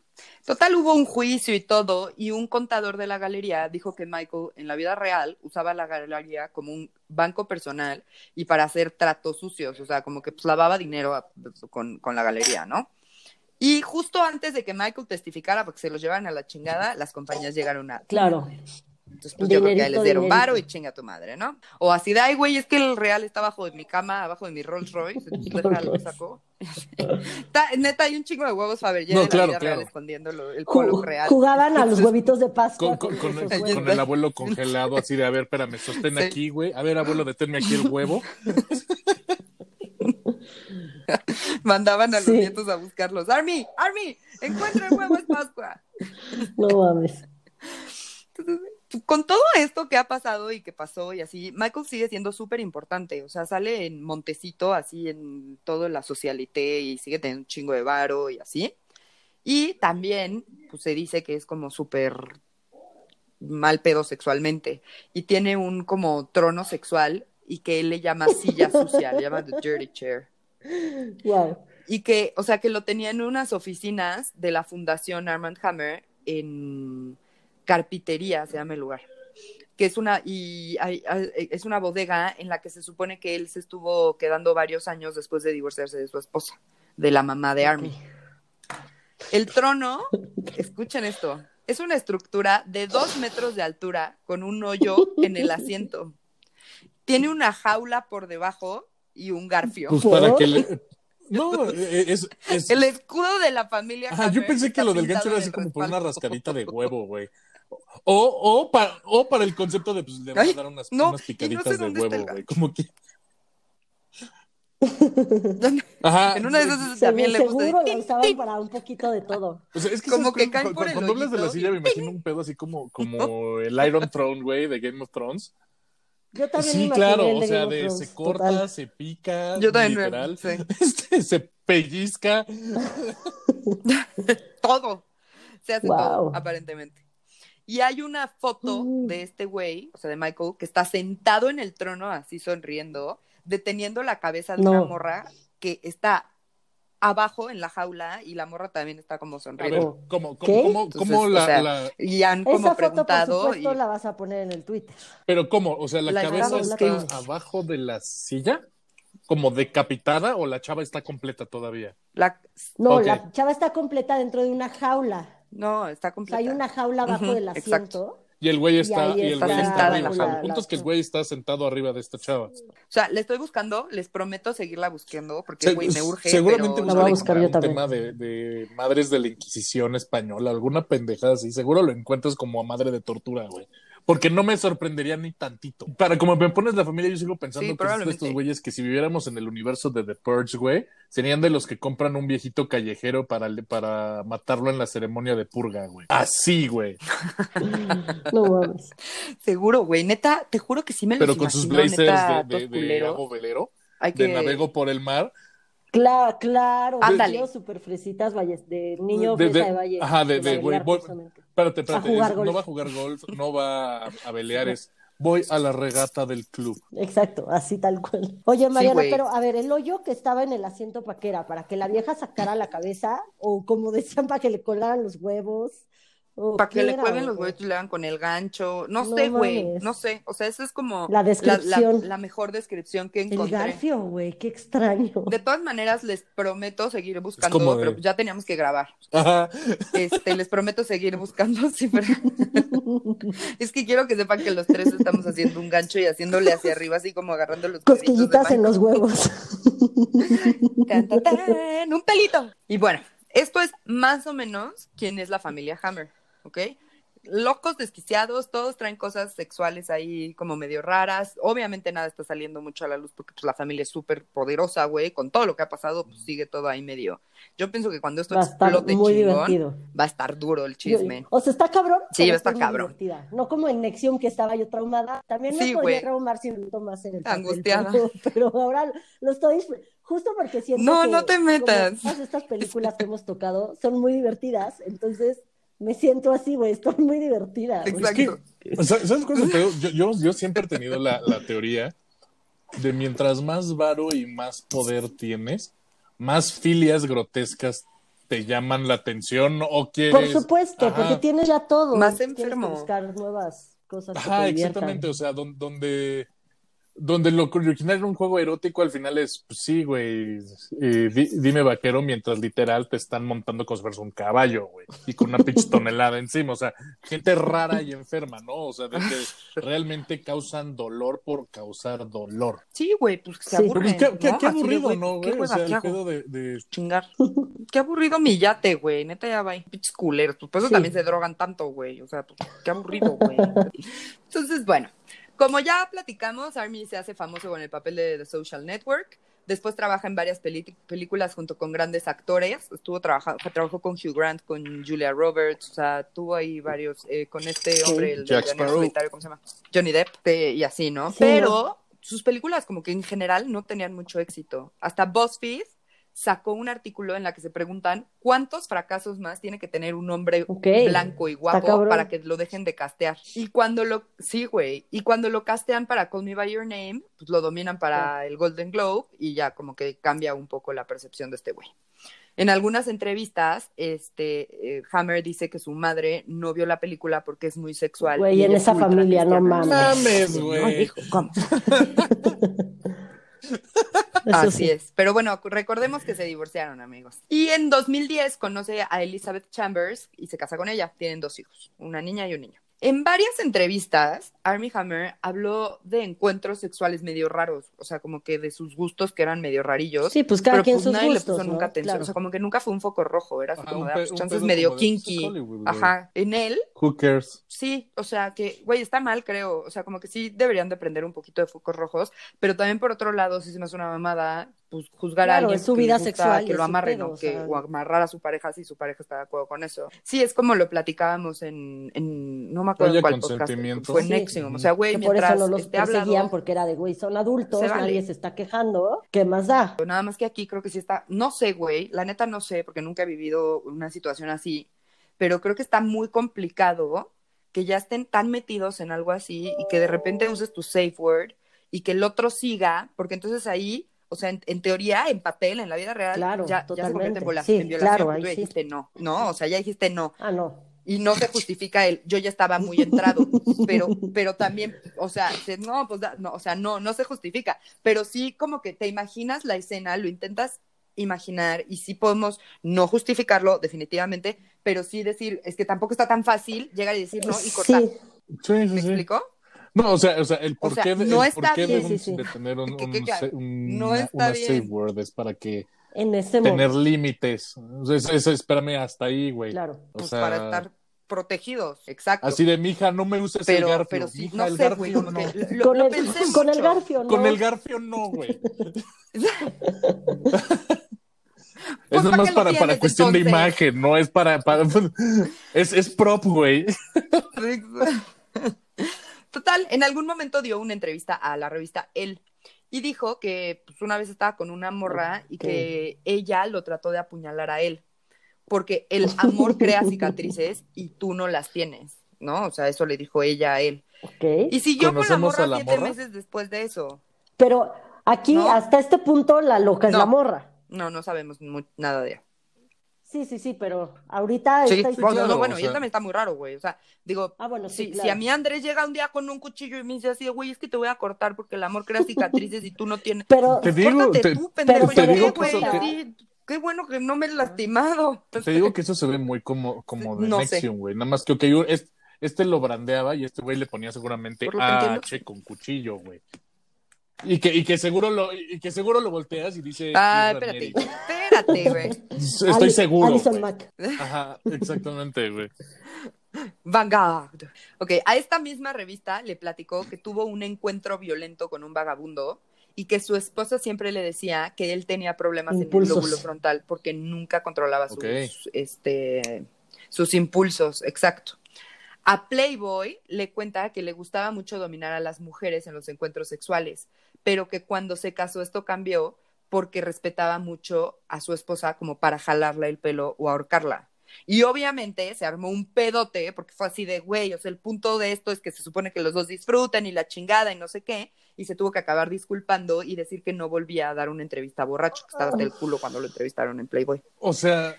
Total, hubo un juicio y todo, y un contador de la galería dijo que Michael en la vida real usaba la galería como un banco personal y para hacer tratos sucios, o sea, como que pues, lavaba dinero con, con la galería, ¿no? Y justo antes de que Michael testificara porque se los llevaran a la chingada, las compañías llegaron a... Claro. Entonces, pues yo creo que Dinerito, les dieron dinerito. varo y chinga tu madre, ¿no? O así de, ay, güey, es que el real está abajo de mi cama, abajo de mi Rolls Royce. Entonces, déjalo, lo sacó. Está- neta, hay un chingo de huevos Fabergé No, en la claro, vida real claro. escondiendo lo- el polvo real. Jugaban a los huevitos de Pascua. Con, con- con- esos con huevos. el abuelo congelado, así de, a ver, espérame, sostén Sí. aquí, güey. A ver, abuelo, deténme aquí el huevo. Mandaban a los Sí. nietos a buscarlos. Army, Army, encuentra el huevo, es Pascua. No mames. Entonces, con todo esto que ha pasado y que pasó y así, Michael sigue siendo súper importante. O sea, sale en Montecito, así en toda la socialité y sigue teniendo un chingo de varo y así. Y también, pues se dice que es como súper mal pedo sexualmente y tiene un como trono sexual y que él le llama silla sucia, le llama the dirty chair. Wow. Y que, o sea, que lo tenía en unas oficinas de la Fundación Armand Hammer en Carpintería, se llama el lugar. Que es una, y hay- hay- es una bodega en la que se supone que él se estuvo quedando varios años después de divorciarse de su esposa, de la mamá de Army. El trono, escuchen esto, es una estructura de dos metros de altura con un hoyo en el asiento. Tiene una jaula por debajo y un garfio. Pues para que le... No, es... es... El escudo de la familia. Ajá, yo pensé que lo del gancho era así como por una rascadita de huevo, güey. O, o, para, o para el concepto de, pues, le van a dar unas, no, unas y no sé picaditas de huevo, güey. Como que... Ajá. En una de esas también le gusta. seguro la usaban para un poquito de todo. O sea, es que Como ¿sabes que caen por el cuando hablas de la silla me imagino un pedo así como, como el Iron Throne, güey, de Game of Thrones. Yo también Sí, claro, el o sea, de Thrones, se corta, total. se pica, Yo también me- literal, sí. este, se pellizca. todo. Se hace Wow. todo, aparentemente. Y hay una foto Mm. de este güey, o sea, de Michael, que está sentado en el trono, así sonriendo, deteniendo la cabeza de No. una morra que está abajo en la jaula y la morra también está como A ver, sonriendo. ¿cómo, ¿Qué? cómo, cómo, Entonces, cómo o la, sea, la- Y han como Esa foto, por preguntado. supuesto, y- la vas a poner en el Twitter. pero cómo, o sea, la, La cabeza está abajo de la silla, como decapitada o la chava está completa todavía. la- No, la chava está completa dentro de una jaula. No, está O sea, completa. hay una jaula abajo Ujú, del exacto. asiento. Y el güey está, y, el está güey está sentada arriba. la O sea, el punto es que el güey está sentado arriba de esta chava. O sea, le estoy buscando, les prometo seguirla buscando porque, Se- güey, me urge. seguramente pero La voy a buscar un yo también. tema de, de madres de la Inquisición española, alguna pendejada así. Seguro lo encuentras como a madre de tortura, güey. Porque no me sorprendería ni tantito. Para como me pones la familia, yo sigo pensando Sí, que es de probablemente. estos güeyes que si viviéramos en el universo de The Purge, güey, serían de los que compran un viejito callejero para, para matarlo en la ceremonia de purga, güey. Así, güey. No mames. Seguro, güey. Neta, te juro que sí me los Pero con sus blazers neta, de, de, de hago velero, Hay de navego por el mar. Claro, claro. Ándale. Super fresitas, valles, de niño De- fresa de- de valle. ajá, de- de, güey. Espérate, espérate. A jugar es- golf. no va a jugar golf, no va a, a velear, es voy a la regata del club. Exacto, así tal cual. Oye, Mariana, pero a ver, el hoyo que estaba en el asiento para qué era, para que la vieja sacara la cabeza, o como decían, para que le colgaran los huevos. Para que le cuelguen los huevos y le hagan con el gancho. No, No sé, güey. No sé. O sea, eso es como La descripción. la, la mejor descripción que El encontré. garfio, güey, qué extraño. De todas maneras, les prometo seguir buscando, como pero ya teníamos que grabar. Ajá. Este, les prometo seguir buscando. sí, pero- es que quiero que sepan que los tres estamos haciendo un gancho y haciéndole hacia arriba, así como agarrando los Cosquillitas en los huevos. Tan, tan, tan, un pelito. Y bueno, esto es más o menos quién es la familia Hammer, ¿ok? Locos, desquiciados, todos traen cosas sexuales ahí como medio raras. Obviamente nada está saliendo mucho a la luz porque pues, la familia es súper poderosa, güey. Con todo lo que ha pasado, pues sigue todo ahí medio. Yo pienso que cuando esto Va a estar explote muy chingón, divertido. va a estar duro el Yo- chisme. o sea, está cabrón. Sí, va a estar cabrón. divertida. No como en Nexium que estaba yo traumada. También me Sí, podría güey. traumar si más en el papel, Angustiada. Pero, pero ahora lo estoy justo porque siento No, que no te metas. todas estas películas que hemos tocado son muy divertidas, entonces me siento así, güey, estoy muy divertida. Exacto. O sea, ¿Sabes cuál es? Yo, yo, yo siempre he tenido la, la teoría de mientras más varo y más poder tienes, más filias grotescas te llaman la atención o quieres. Por supuesto, Ajá. porque tienes ya todo. Más Tienes que enfermo. buscar nuevas cosas que Ajá, te exactamente. O sea, don- donde, donde lo original era un juego erótico, al final es, pues, sí, güey, eh, di- dime vaquero, mientras literal te están montando como si fueras un caballo, güey, y con una pinche tonelada encima, o sea, gente rara y enferma, ¿no? O sea, de que realmente causan dolor por causar dolor. Sí, güey, pues que se Sí. aburren. Pues, qué, qué- ¿no? qué aburrido, güey, ¿no, ¿Qué güey? O sea, qué el pedo de, de- Chingar. Qué aburrido mi yate, güey. Neta, ya va. Pinches culeros. Pues por eso Sí. también se drogan tanto, güey. O sea, pues, qué aburrido, güey. Entonces, bueno, como ya platicamos, Army se hace famoso con el papel de The Social Network. Después trabaja en varias películas junto con grandes actores. Estuvo trabajando, trabajó con Hugh Grant, con Julia Roberts, o sea, tuvo ahí varios, eh, con este hombre, el Jack. Solitario, ¿cómo se llama? Johnny Depp, eh, y así, ¿no? Sí, Pero sus películas como que en general no tenían mucho éxito. Hasta BuzzFeed sacó un artículo en la que se preguntan cuántos fracasos más tiene que tener un hombre blanco y guapo para que lo dejen de castear. Y cuando lo, sí, güey, y cuando lo castean para Call Me By Your Name, pues lo dominan para el Golden Globe y ya como que cambia un poco la percepción de este güey. En algunas entrevistas, este eh, Hammer dice que su madre no vio la película porque es muy sexual. Güey, y en esa familia, no mames. Mames, No, güey. dijo, ¿cómo? Eso Así sí. es. Pero bueno, recordemos que se divorciaron, amigos. Y en 2010 conoce a Elizabeth Chambers y se casa con ella. Tienen dos hijos, una niña y un niño. En varias entrevistas, Armie Hammer habló de encuentros sexuales medio raros, o sea, como que de sus gustos que eran medio rarillos. Sí, pues cada pero quien pues sus nadie gustos, le puso ¿no? nunca atención, Claro. o sea, como que nunca fue un foco rojo, era así Ajá, como de, pues, chances medio kinky. Hollywood. Ajá, en él Who cares? Sí, o sea que, güey, está mal, creo. O sea, como que sí deberían de prender un poquito de focos rojos, pero también por otro lado, sí se me hace una mamada, pues juzgar a Claro, alguien es su que vida gusta sexual que lo su amarre, pedo, ¿no? o Que, sea. o amarrar a su pareja si su pareja está de acuerdo con eso. Sí, es como lo platicábamos en, en no me acuerdo en cuál podcast, consentimiento. fue en Sí. Nexium. O sea, güey, Que por eso mientras no los perseguían hablado, porque era de, güey, son adultos, Se vale. nadie se está quejando. ¿Qué más da? Nada más que aquí creo que sí está, no sé, güey, la neta no sé, porque nunca he vivido una situación así, pero creo que está muy complicado que ya estén tan metidos en algo así y que de repente uses tu safe word y que el otro siga, porque entonces ahí, o sea, en, en teoría, en papel, en la vida real, Claro, ya, ya se convierte en, Sí, en violación, claro, ahí tú ya sí. dijiste no, no, o sea, ya dijiste no, Ah, no. y no se justifica el yo ya estaba muy entrado, pero, pero también, o sea, se- no, pues no, o sea, no, no se justifica, pero sí como que te imaginas la escena, lo intentas imaginar y sí podemos no justificarlo definitivamente, pero sí decir, es que tampoco está tan fácil llegar y decir no y cortar. Sí, Sí, sí, ¿Me sí. explico? No, o sea, o sea, el O por sea, qué de, no el bien. de, Sí, sí, sí. de tener un, Que- un que- que- sa- un- no una, safe word es para que en ese tener momento. límites. O sea, es- es- espérame hasta ahí, güey. Claro. O Pues sea, para estar protegidos, exacto. así de mija, no me uses el pero, garfio. pero sí, Mija, no el sé, güey, garfio como no. que lo, con, lo el, pensé con el mucho. garfio, ¿no? Con el garfio no, güey. Pues, es ¿para nomás qué lo para, para cuestión de imagen, no es para, para es, es prop, güey. Total, en algún momento dio una entrevista a la revista Elle y dijo que pues, una vez estaba con una morra y que ella lo trató de apuñalar a él porque el amor crea cicatrices y tú no las tienes, ¿no? O sea, eso le dijo ella a él. Y siguió con la ¿Conocemos morra la siete morra? meses después de eso. Pero aquí, ¿No? hasta este punto, la loca es la morra. No, no sabemos nada de ella. Sí, sí, sí, pero ahorita Sí, esta bueno, no, bueno, o y él también está muy raro, güey. O sea, digo, Ah, bueno, sí, si, claro. si a mí Andrés llega un día con un cuchillo y me dice así, de, güey, es que te voy a cortar porque el amor crea cicatrices y tú no tienes. Pero, Te digo, Córtate te, tú, pendejo. pero te digo güey, así, Qué bueno que no me he lastimado. te digo que eso se ve muy como, como de No. Nexium, güey. Nada más que, ok, es- este lo brandeaba y este güey le ponía seguramente entiendo. H con cuchillo, güey. Y que, y que seguro lo, y que seguro lo volteas y dice. Ah, "Chris espérate, Ranieri". espérate, güey. Estoy Ali- seguro. Alison. Mack. Ajá, exactamente, güey. Vanguard. Ok, a esta misma revista le platicó que tuvo un encuentro violento con un vagabundo y que su esposa siempre le decía que él tenía problemas Impulsos. en el lóbulo frontal porque nunca controlaba sus, este, sus impulsos, exacto. A Playboy le cuenta que le gustaba mucho dominar a las mujeres en los encuentros sexuales, pero que cuando se casó esto cambió porque respetaba mucho a su esposa como para jalarle el pelo o ahorcarla. Y obviamente se armó un pedote porque fue así de, güey, o sea, el punto de esto es que se supone que los dos disfrutan y la chingada y no sé qué, y se tuvo que acabar disculpando y decir que no volvía a dar una entrevista borracho, que estaba hasta el culo cuando lo entrevistaron en Playboy. O sea.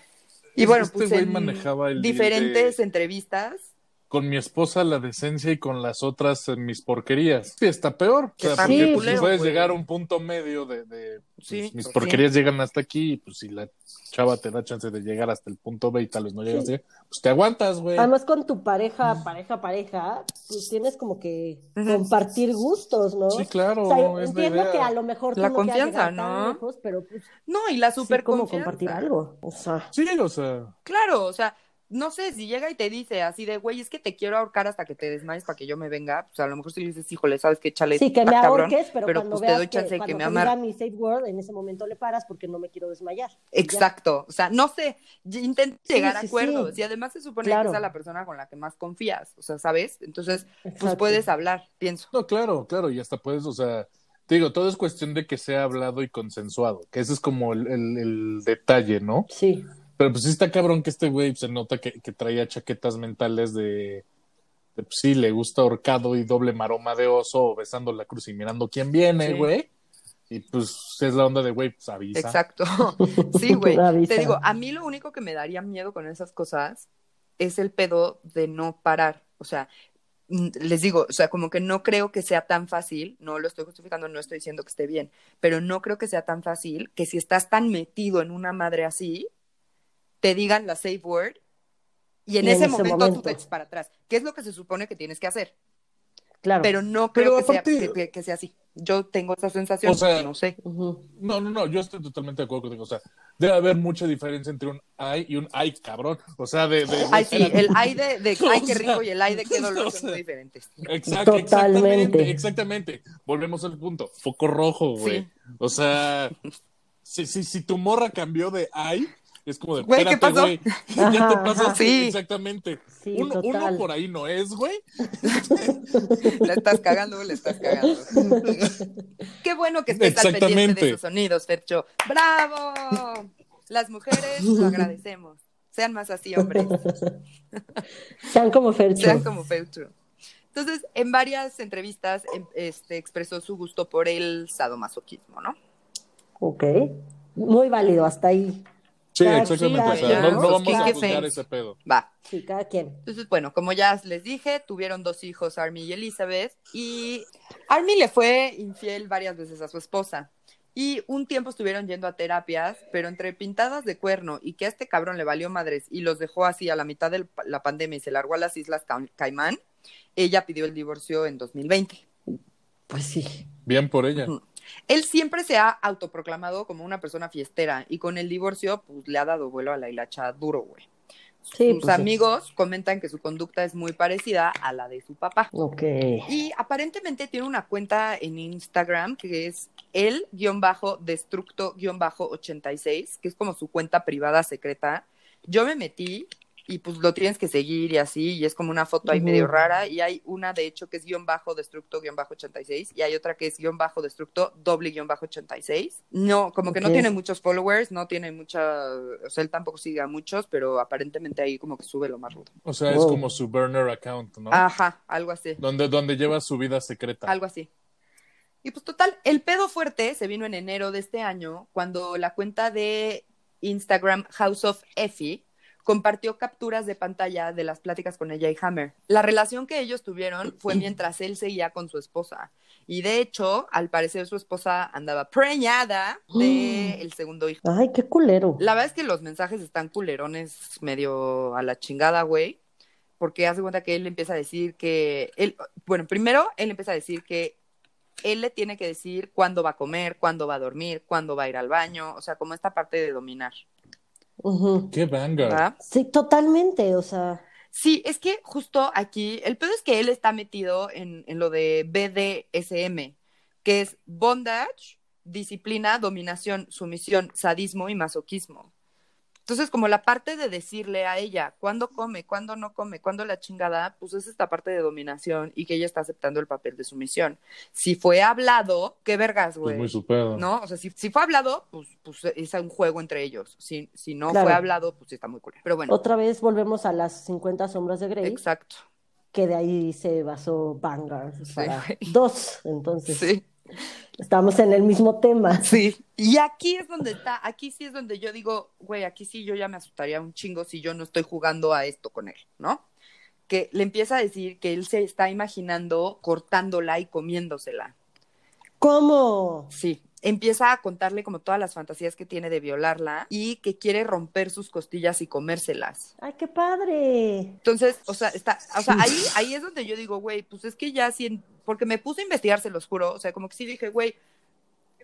Y bueno, este pues en manejaba el diferentes de- entrevistas, con mi esposa la decencia y con las otras eh, mis porquerías. Sí, está peor. O sea, Está porque pues, culero, puedes güey. llegar a un punto medio de, de, pues, Sí, mis sí. porquerías llegan hasta aquí, y pues si la chava te da chance de llegar hasta el punto B y tal vez no llegas, Sí. allá, pues te aguantas, güey. Además, con tu pareja, pareja, pareja, pues tienes como que compartir gustos, ¿no? Sí, claro, O sea, es la entiendo idea. que a lo mejor tú La no quieras confianza, ¿no? lejos, pero pues No, y la sí super como confianza. compartir algo. O sea, Sí, o sea, Claro, o sea, no sé, si llega y te dice así de, güey, es que te quiero ahorcar hasta que te desmayes para que yo me venga, pues a lo mejor si le dices, híjole, sabes que chale, sí, que me cabrón, ahorques, pero, pero cuando pues te doy chance de cuando que me amar. mi safe word, en ese momento le paras porque no me quiero desmayar. Exacto, o sea, no sé, intenta Sí, llegar sí, a acuerdos sí. y además se supone Claro. que es a la persona con la que más confías, o sea, ¿sabes? Entonces, pues puedes hablar, pienso. no, claro, claro, y hasta puedes, o sea, te digo, todo es cuestión de que sea hablado y consensuado, que ese es como el, el- el detalle, ¿no? Sí. Pero pues sí está cabrón que este güey se nota que, que traía chaquetas mentales de, de, pues sí, le gusta ahorcado y doble maroma de oso besando la cruz y mirando quién viene, Sí. güey. Y pues es la onda de güey, pues avisa. Exacto. Sí, güey. Te digo, a mí lo único que me daría miedo con esas cosas es el pedo de no parar. O sea, les digo, o sea, como que no creo que sea tan fácil, no lo estoy justificando, no estoy diciendo que esté bien, pero no creo que sea tan fácil que si estás tan metido en una madre así, te digan la safe word y en, Y en ese, ese momento, momento. tú te eches para atrás, que es lo que se supone que tienes que hacer, Claro. pero no Pero creo que, aparte- sea, que- sea así. Yo tengo esa sensación, O sea, no sé. No, no, no, yo estoy totalmente de acuerdo contigo. O sea, debe haber mucha diferencia entre un ay y un ay, cabrón. O sea, de. de Ay, sí, el ay de, ay, qué sea, rico y el ay de qué dolor o son sea, muy diferentes. Exacto, Totalmente. exactamente, exactamente. Volvemos al punto. Foco rojo, güey. Sí. O sea, si, si, si tu morra cambió de ay, es como de, Güey, ¿qué pasó? güey. Ya te Ajá, pasaste. Sí. Exactamente. Sí, uno, por ahí no es, güey. La estás cagando, le estás cagando. Qué bueno que estés al pendiente de esos sonidos, Fercho. ¡Bravo! Las mujeres lo agradecemos. Sean más así, hombres. Sean como Fercho. Sean como Fercho. Entonces, en varias entrevistas em- este, expresó su gusto por el sadomasoquismo, ¿no? Ok. Muy válido, hasta ahí. Sí, exactamente. quien, o sea, no, no pues, vamos ¿qué- a qué juzgar ese pedo. Va. Sí, cada quien. Entonces, bueno, como ya les dije, tuvieron dos hijos, Army y Elizabeth, y Army le fue infiel varias veces a su esposa. Y un tiempo estuvieron yendo a terapias, pero entre pintadas de cuerno y que a este cabrón le valió madres y los dejó así a la mitad de la pandemia y se largó a las Islas Ca- Caimán, ella pidió el divorcio en 2020. Pues sí. Bien por ella. Ujú. Él siempre se ha autoproclamado como una persona fiestera y con el divorcio, pues le ha dado vuelo a la hilacha duro, güey. Sí, Sus pues amigos comentan que su conducta es muy parecida a la de su papá. Ok. Y aparentemente tiene una cuenta en Instagram que es el-destructo-86, que es como su cuenta privada secreta. Yo me metí y pues lo tienes que seguir y así, y es como una foto ahí medio rara, y hay una de hecho que es guion bajo destructo guion bajo 86, y hay otra que es guion bajo destructo doble guion bajo 86. No, como que no tiene muchos followers, no tiene mucha, o sea, él tampoco sigue a muchos, pero aparentemente ahí como que sube lo más rudo. O sea, es como su burner account, ¿no? Ajá, algo así. Donde, donde lleva su vida secreta. Algo así. Y pues total, el pedo fuerte se vino en enero de este año, cuando la cuenta de Instagram House of Effie compartió capturas de pantalla de las pláticas con ella y Hammer. La relación que ellos tuvieron fue mientras él seguía con su esposa. Y de hecho, al parecer su esposa andaba preñada del segundo hijo. Ay, qué culero. La verdad es que los mensajes están culerones medio a la chingada, güey. Porque hace cuenta que él empieza a decir que. Él, bueno, primero él empieza a decir que él le tiene que decir cuándo va a comer, cuándo va a dormir, cuándo va a ir al baño. O sea, como esta parte de dominar. Qué. ¿verdad? Sí, totalmente, o sea, Sí, es que justo aquí, el pedo es que él está metido en, en lo de BDSM, que es bondage, disciplina, dominación, sumisión, sadismo y masoquismo. Entonces, como la parte de decirle a ella cuándo come, cuándo no come, cuándo la chingada, pues es esta parte de dominación y que ella está aceptando el papel de sumisión. Si fue hablado, qué vergas, Pues güey. muy su pedo. ¿No? O sea, si, si fue hablado, pues, pues es un juego entre ellos. Si, si no Claro. fue hablado, pues sí está muy cool. Pero bueno, otra vez volvemos a las 50 sombras de Grey, exacto. que de ahí se basó Vanguard Sí, para güey. dos, entonces Sí. Estamos en el mismo tema. Sí. Y aquí es donde está, aquí sí es donde yo digo, güey, aquí sí yo ya me asustaría un chingo si yo no estoy jugando a esto con él, ¿no? que le empieza a decir que él se está imaginando cortándola y comiéndosela. ¿Cómo? Sí, empieza a contarle como todas las fantasías que tiene de violarla y que quiere romper sus costillas y comérselas. Ay, qué padre. Entonces, o sea, está, o sea, ahí, ahí es donde yo digo, güey, pues es que ya sí, porque me puse a investigar, se los juro, o sea, como que sí dije, güey,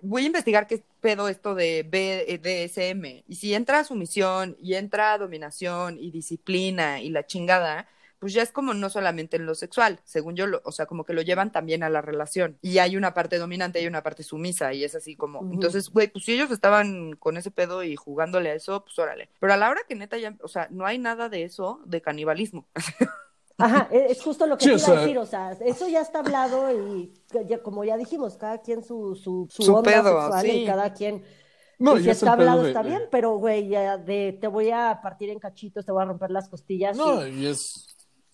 voy a investigar qué pedo esto de BDSM. Y si entra sumisión y entra dominación y disciplina y la chingada, pues ya es como no solamente en lo sexual, según yo, lo, o sea, como que lo llevan también a la relación. Y hay una parte dominante y una parte sumisa, y es así como. Entonces, güey, pues si ellos estaban con ese pedo y jugándole a eso, pues órale. Pero a la hora que neta ya, o sea, no hay nada de eso de canibalismo. Ajá, e- es justo lo que Sí, te o iba a decir, o sea, eso ya está hablado y ya- como ya dijimos, cada quien su, su, su Su onda pedo, sexual sí. y cada quien, No, y si está hablado de- está de- bien, pero güey, ya de te voy a partir en cachitos, te voy a romper las costillas. No, sí. y es.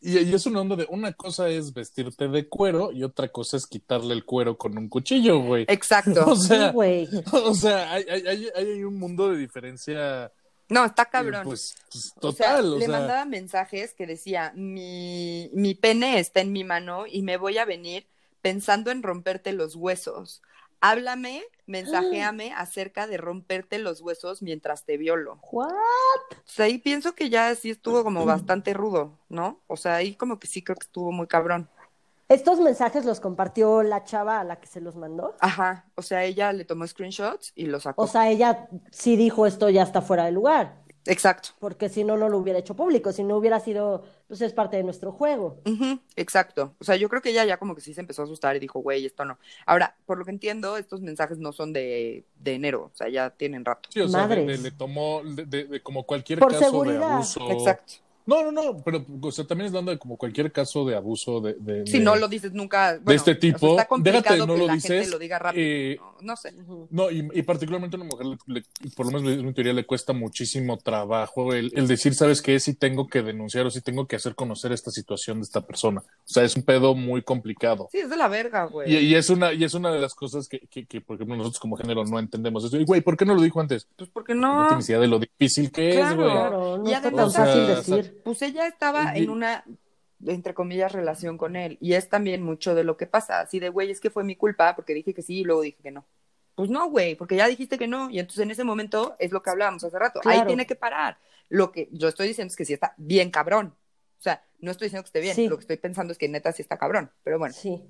Y, y es una onda de una cosa es vestirte de cuero y otra cosa es quitarle el cuero con un cuchillo, güey. Exacto. O Sí, sea, güey. o sea, hay, hay, hay, hay un mundo de diferencia. No, está eh, cabrón. pues, pues, O sea, total. O le sea, mandaba mensajes que decía, mi, mi pene está en mi mano y me voy a venir pensando en romperte los huesos. Háblame, mensajeame acerca de romperte los huesos mientras te violo. What? O sea, ahí pienso que ya sí estuvo como bastante rudo, ¿no? O sea, ahí como que sí creo que estuvo muy cabrón. Estos mensajes los compartió la chava a la que se los mandó. Ajá, o sea, ella le tomó screenshots y los sacó. O sea, ella sí dijo esto ya está fuera de lugar, Exacto. porque si no, no lo hubiera hecho público, si no hubiera sido, pues es parte de nuestro juego. Exacto. O sea, yo creo que ella ya como que sí se empezó a asustar y dijo, güey, esto no. Ahora, por lo que entiendo, estos mensajes no son de, de enero, o sea, ya tienen rato. sí, o sea, de- Madres. de- le tomó de, de- de como cualquier Por caso de seguridad. abuso. Exacto. No, no, no, pero o sea, también es de como cualquier caso de abuso de, de, Si de- no lo dices nunca. de bueno, este o sea, tipo, está complicado déjate, no que lo la gente dices, lo diga rápido. eh, no, no sé. No, y, y particularmente a una mujer, le- le- por lo menos en mi teoría, le cuesta muchísimo trabajo el, el decir, ¿sabes qué? Si tengo que denunciar o si tengo que hacer conocer esta situación de esta persona. O sea, es un pedo muy complicado. Sí, es de la verga, güey. Y, y es una, y es una de las cosas que, que, que, por ejemplo, nosotros como género no entendemos. Es, de, güey, ¿por qué no lo dijo antes? Pues porque No, no. tienes idea de lo difícil que es, Claro. güey. Claro, no Y además, tan fácil o sea, decir. Pues ella estaba en una, entre comillas, relación con él. Y es también mucho de lo que pasa. Así de, güey, es que fue mi culpa porque dije que sí y luego dije que no. Pues no, güey, porque ya dijiste que no. Y entonces en ese momento es lo que hablábamos hace rato. Ahí tiene que parar. Lo que yo estoy diciendo es que sí está bien cabrón. O sea, no estoy diciendo que esté bien. Sí. Lo que estoy pensando es que neta sí está cabrón. Pero bueno. Sí.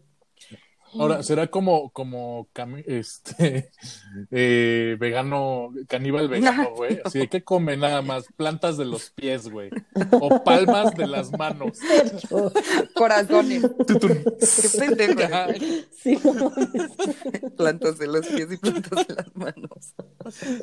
Ahora, será como, como este eh, vegano, caníbal vegano, güey. Así de que come nada más plantas de los pies, güey. O palmas de las manos. Corazones. Qué pendejo. Ajá. Sí. Plantas de los pies y plantas de las manos.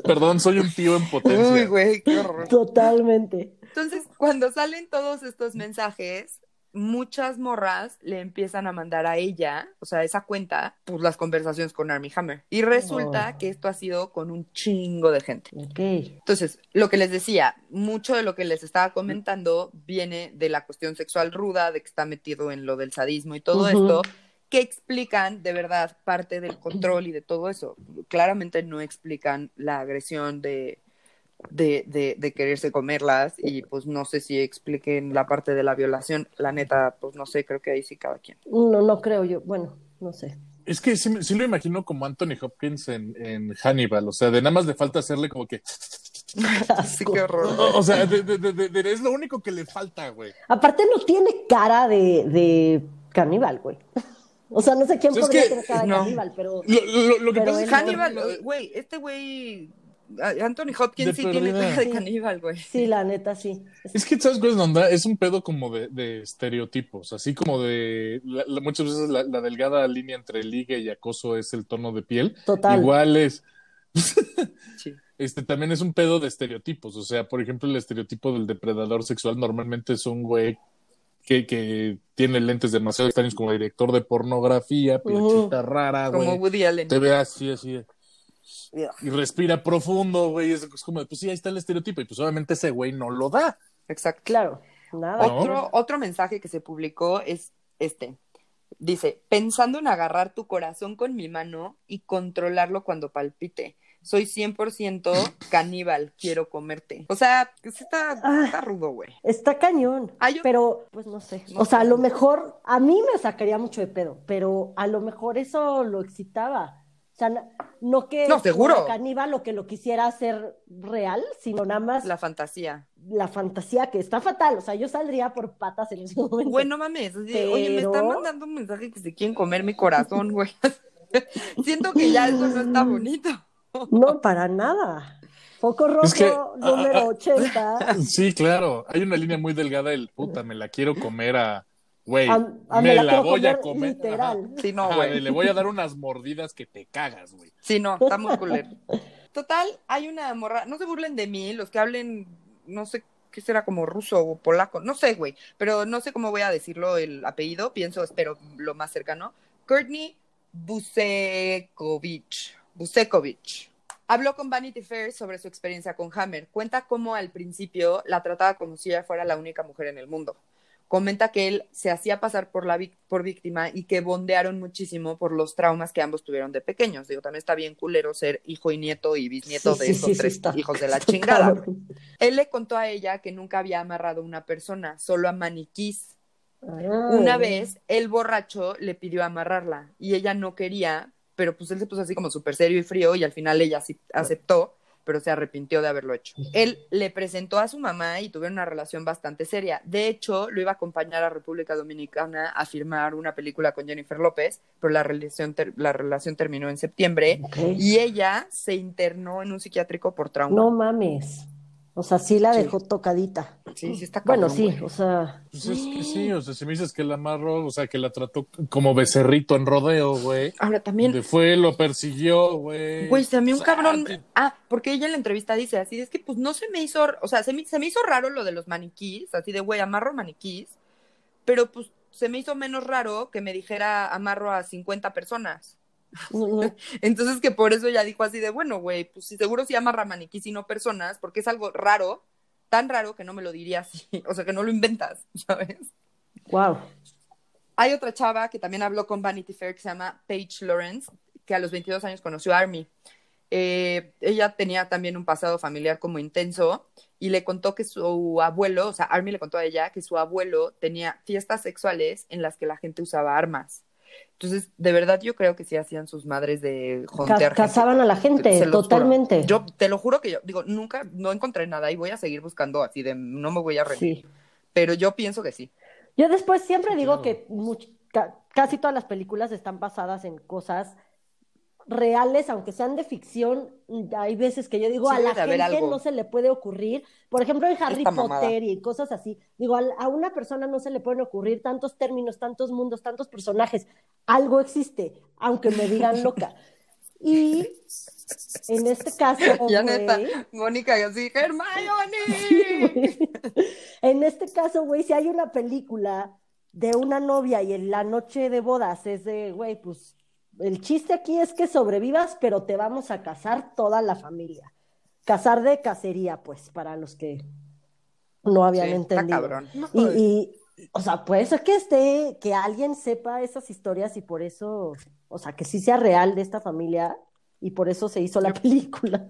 Perdón, soy un tío en potencia. Uy, güey, qué horror. Totalmente. Entonces, cuando salen todos estos mensajes, muchas morras le empiezan a mandar a ella, o sea, a esa cuenta, pues las conversaciones con Army Hammer. Y resulta Oh. que esto ha sido con un chingo de gente. Ok. Entonces, lo que les decía, mucho de lo que les estaba comentando viene de la cuestión sexual ruda, de que está metido en lo del sadismo y todo esto, que explican de verdad parte del control y de todo eso. Claramente no explican la agresión de, de, de, de quererse comerlas y pues no sé si expliquen la parte de la violación. La neta, pues no sé, creo que ahí sí cada quien. No, no creo yo. Bueno, no sé. Es que sí, sí lo imagino como Anthony Hopkins en, en Hannibal. O sea, de nada más le falta hacerle como que. Sí, qué horror. O, o sea, de- de- de- de- de- es lo único que le falta, güey. Aparte no tiene cara de, de caníbal, güey. O sea, no sé quién Pues es podría que- tener cara de no. caníbal, pero Lo, lo- lo que Pero pasa es que. Hannibal, güey, este güey, Anthony Hopkins De sí tiene cara de caníbal, güey. sí, la neta sí. Es que, ¿sabes cuál es la onda? Es un pedo como de, de estereotipos, así como de... la- la- muchas veces la, la delgada línea entre ligue y acoso es el tono de piel. Total. Igual es... Sí. Este también es un pedo de estereotipos. O sea, por ejemplo, el estereotipo del depredador sexual normalmente es un güey que, que tiene lentes demasiado extraños como director de pornografía, pichita rara, Como güey. Woody Allen. Te ve así, así. Y respira profundo, güey. Es como, pues sí, ahí está el estereotipo. Y pues obviamente ese güey no lo da. Exacto. Claro, nada. ¿No? Otro, otro mensaje que se publicó es este. Dice, pensando en agarrar tu corazón con mi mano y controlarlo cuando palpite. soy 100% caníbal, quiero comerte. O sea, está, Ah. está rudo, güey. Está cañón. Ah, yo- Pero, pues no sé. No o sea, a lo mejor, a mí me sacaría mucho de pedo, pero a lo mejor eso lo excitaba. O sea, no que No, seguro. fuera caníbal o que lo quisiera hacer real, sino nada más La fantasía. la fantasía que está fatal. O sea, yo saldría por patas en ese momento. Güey, no mames. Oye, me están mandando un mensaje que se quieren comer mi corazón, güey. Siento que ya eso no está bonito. No, para nada. Foco rojo Es que- número ah, ah, 80. Sí, claro. Hay una línea muy delgada del puta, me la quiero comer a. Güey, me, me la voy a comer comer. literal. Sí, no, güey. le voy a dar unas mordidas que te cagas, güey. Sí, no, está muy culero. Total, hay una morra, no se burlen de mí, los que hablen, no sé qué será como ruso o polaco, no sé, güey, pero no sé cómo voy a decirlo el apellido, pienso, espero lo más cercano. Courtney Busekovich. Busekovich. Habló con Vanity Fair sobre su experiencia con Hammer. Cuenta cómo al principio la trataba como si ella fuera la única mujer en el mundo. Comenta que él se hacía pasar por, la, por víctima y que bondearon muchísimo por los traumas que ambos tuvieron de pequeños. Digo, también está bien culero ser hijo y nieto y bisnieto Sí, de sí, esos sí, tres está- hijos de la chingada. cabrón. Él le contó a ella que nunca había amarrado a una persona, solo a maniquís. Ay. Una vez, el borracho le pidió amarrarla y ella no quería, pero pues él se puso así como súper serio y frío y al final ella sí aceptó, pero se arrepintió de haberlo hecho. Él le presentó a su mamá y tuvieron una relación bastante seria. De hecho, lo iba a acompañar a República Dominicana a firmar una película con Jennifer López, pero la relación, ter- la relación terminó en septiembre y ella se internó en un psiquiátrico por trauma. No mames. O sea, sí la Sí. dejó tocadita. Sí, sí está Bueno, cabrón, sí, güey. o sea, Pues es que sí, o sea, si me dices que la amarró, o sea, que la trató como becerrito en rodeo, güey. Ahora también, Donde fue, lo persiguió, güey. Güey, se me un O sea, cabrón. te- Ah, porque ella en la entrevista dice así, es que pues no se me hizo, o sea, se me, se me hizo raro lo de los maniquís, así de, güey, amarro maniquís, pero pues se me hizo menos raro que me dijera amarro a 50 personas. Entonces que por eso ella dijo así de, bueno, güey, pues sí, seguro amarra maniquís y no personas, porque es algo raro, tan raro que no me lo diría así, o sea, que no lo inventas, ¿sabes? Wow. Hay otra chava que también habló con Vanity Fair que se llama Paige Lawrence, que a los 22 años conoció a Army. Eh, ella tenía también un pasado familiar como intenso y le contó que su abuelo, o sea, Army le contó a ella que su abuelo tenía fiestas sexuales en las que la gente usaba armas. Entonces, de verdad yo creo que sí hacían sus madres de jontear gente. cazaban a la gente, totalmente. Yo te lo juro que yo, digo, nunca, no encontré nada y voy a seguir buscando así de, no me voy a rendir. Sí. Pero yo pienso que sí. Yo después siempre digo claro. que much- ca- casi todas las películas están basadas en cosas reales, aunque sean de ficción. Hay veces que yo digo, Sí a la gente algo. no se le puede ocurrir, por ejemplo, en Harry Esta mamada. Potter y cosas así. Digo, a, a una persona no se le pueden ocurrir tantos términos, tantos mundos, tantos personajes. Algo existe, aunque me digan loca. Y en este caso, Ya neta, Mónica así, Hermione. En este caso, güey, si hay una película de una novia y en la noche de bodas es de, güey, pues el chiste aquí es que sobrevivas, pero te vamos a casar toda la familia. Casar de cacería, pues, para los que no habían Sí, está entendido. cabrón. Y, y, o sea, puede ser que esté, que alguien sepa esas historias y por eso, o sea, que sí sea real de esta familia y por eso se hizo la película.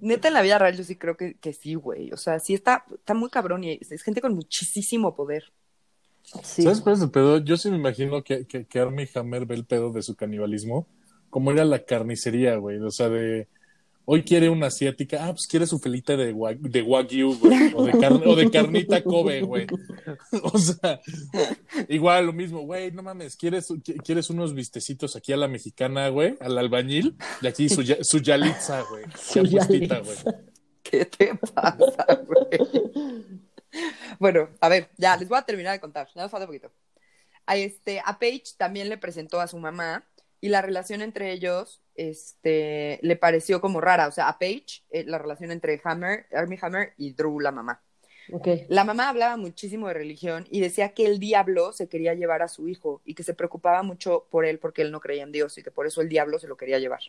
Neta, en la vida real yo sí creo que, que sí, güey. O sea, sí está, está muy cabrón y es, es gente con muchísimo poder. Sí. ¿Sabes cuál es el pedo? Yo sí me imagino que, que, que Armie Hammer ve el pedo de su canibalismo, como era la carnicería, güey. O sea, de hoy quiere una asiática, ah, pues quiere su felita de, wa- de wagyu, güey, o de, carne, o de carnita Kobe, güey. O sea, igual lo mismo, güey, no mames, ¿quieres, qui- quieres unos vistecitos aquí a la mexicana, güey, al albañil, y aquí su, ya- su yalitza, güey, Su ya puestita, güey. yalitza. ¿Qué te pasa, güey? Bueno, a ver, ya les voy a terminar de contar. Ya nos falta poquito. A, este, a Paige también le presentó a su mamá y la relación entre ellos este, le pareció como rara. O sea, a Paige, eh, la relación entre Hammer, Armie Hammer y Drew, la mamá. Ok. La mamá hablaba muchísimo de religión y decía que el diablo se quería llevar a su hijo y que se preocupaba mucho por él porque él no creía en Dios y que por eso el diablo se lo quería llevar.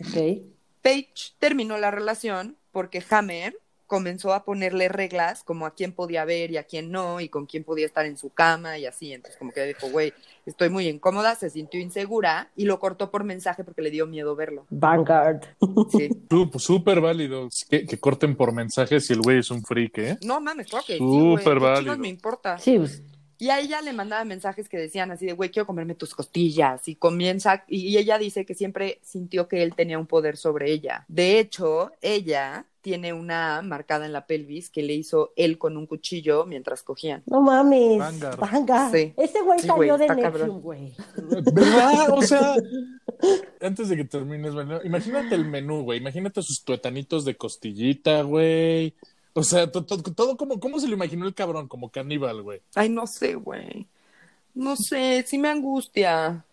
Ok. Paige terminó la relación porque Hammer comenzó a ponerle reglas como a quién podía ver y a quién no, y con quién podía estar en su cama y así. Entonces, como que dijo, güey, estoy muy incómoda, se sintió insegura y lo cortó por mensaje porque le dio miedo verlo. Vanguard. Sí. Sú- Súper válido que, que corten por mensajes si el güey es un freak, ¿eh? No mames, claro que sí. Súper ¿Qué válido. me importa? Sí, pues, Y a ella le mandaba mensajes que decían así de, güey, quiero comerme tus costillas. Y comienza, y y ella dice que siempre sintió que él tenía un poder sobre ella. De hecho, ella tiene una marcada en la pelvis que le hizo él con un cuchillo mientras cogían. no mames. Vanguard. Vanguard. Sí. Ese güey Sí, güey, salió de está Nexium, güey. ¿Verdad? O sea, antes de que termines, bueno, imagínate el menú, güey. Imagínate sus tuetanitos de costillita, güey. O sea, to- to- todo como, ¿cómo se lo imaginó el cabrón? Como caníbal, güey. Ay, no sé, güey. No sé, sí me angustia.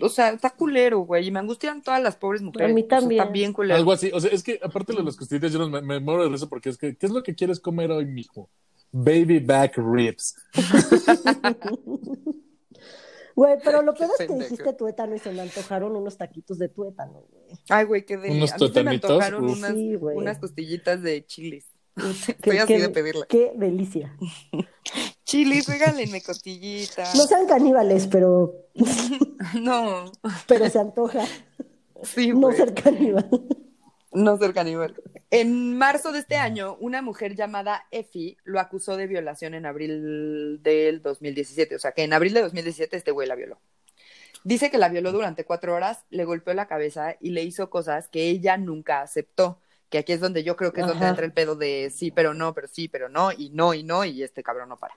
O sea, está culero, güey. Y me angustian todas las pobres mujeres. A mí O sea, también. está bien culero. Algo así. O sea, es que aparte de las costillitas, yo no- me, me muero de risa porque es que, ¿qué es lo que quieres comer hoy, mijo? Baby back ribs. Güey, pero lo peor es que dijiste tuétano y se me antojaron unos taquitos de tuétano, güey. Ay, güey, qué deli. Unos A mí se me antojaron uf. unas, Sí, güey. unas costillitas de chiles. Qué- Estoy así qué- de pedirla. Qué delicia. Chilis, regálenme costillita. No sean caníbales, pero, No, pero se antoja sí, no ser caníbal. No ser caníbal. En marzo de este año, una mujer llamada Effie lo acusó de violación en abril del 2017. O sea, que en abril de 2017 este güey la violó. Dice que la violó durante cuatro horas, le golpeó la cabeza y le hizo cosas que ella nunca aceptó. Que aquí es donde yo creo que es donde entra el pedo de sí, pero no, pero sí, pero no, y no, y no, y este cabrón no para.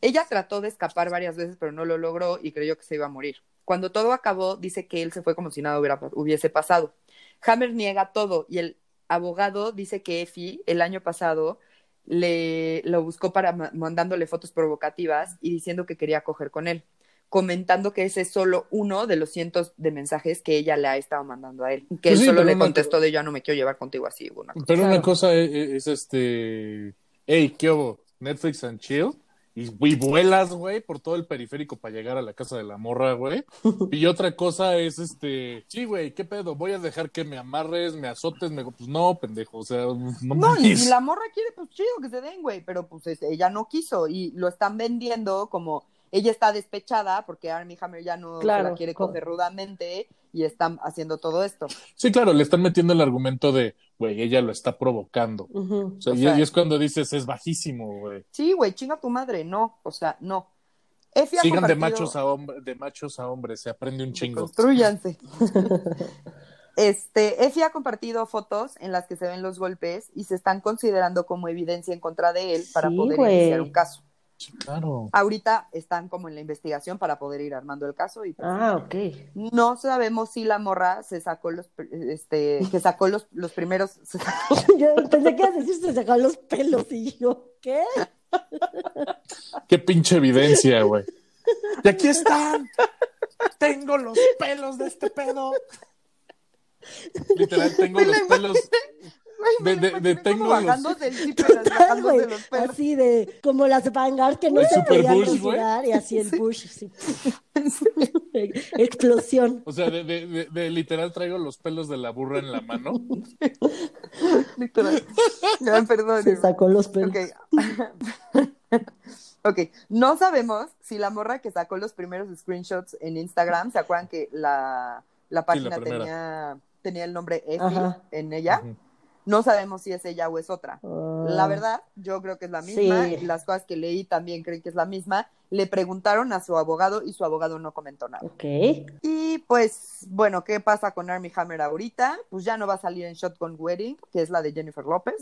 Ella trató de escapar varias veces, pero no lo logró y creyó que se iba a morir. Cuando todo acabó, dice que él se fue como si nada hubiera, hubiese pasado. Hammer niega todo y el abogado dice que Effie el año pasado le lo buscó para ma- mandándole fotos provocativas y diciendo que quería coger con él, comentando que ese es solo uno de los cientos de mensajes que ella le ha estado mandando a él, que Pues él sí, solo le contestó de ya no me quiero llevar contigo así, una cosa. Pero una cosa es, es este. Hey, ¿qué hubo? Netflix and chill. Y, y vuelas, güey, por todo el periférico para llegar a la casa de la morra, güey. Y otra cosa es este. Sí, güey, ¿qué pedo? Voy a dejar que me amarres, me azotes, me. Pues no, pendejo. O sea, no, No, y si la morra quiere, pues chido que se den, güey, pero pues este, ella no quiso y lo están vendiendo como ella está despechada porque Armie Hammer ya no Claro, la quiere co- coger rudamente y están haciendo todo esto. Sí, claro, le están metiendo el argumento de, güey, ella lo está provocando. Ujú. O sea, O y, sea- y es cuando dices, es bajísimo, güey. Sí, güey, chinga tu madre, no, o sea, no. Ha Sigan de compartido- machos a hombres, de machos a hombres, se aprende un chingo. Construyanse. Este, Effie ha compartido fotos en las que se ven los golpes y se están considerando como evidencia en contra de él para Sí, poder iniciar un caso. Sí, claro. Ahorita están como en la investigación para poder ir armando el caso y pues, Ah, ok. no sabemos si la morra se sacó los, este, que sacó los, los primeros, se sacó- Yo pensé que ibas a decir se sacaban los pelos y yo, ¿qué? Qué pinche evidencia, güey. Y aquí están. Tengo los pelos de este pedo. Literal, tengo los lo pelos. De- de- de los- bajándose Güey, así de, como las Vanguard que no El se podían rasurar y así el Bush, así. Explosión. O sea, de, de- de- de literal traigo los pelos de la burra en la mano. Literal. Ya, perdón. Se sacó los pelos. Ok. ok, no sabemos si la morra que sacó los primeros screenshots en Instagram, ¿se acuerdan que la, la página tenía, tenía el nombre Effie Ajá. en ella? No sabemos si es ella o es otra. Ah, La verdad, yo creo que es la misma. Sí. y Las cosas que leí también creen que es la misma. Le preguntaron a su abogado y su abogado no comentó nada. Ok. Y pues, bueno, ¿qué pasa con Army Hammer ahorita? Pues ya no va a salir en Shotgun Wedding, que es la de Jennifer López.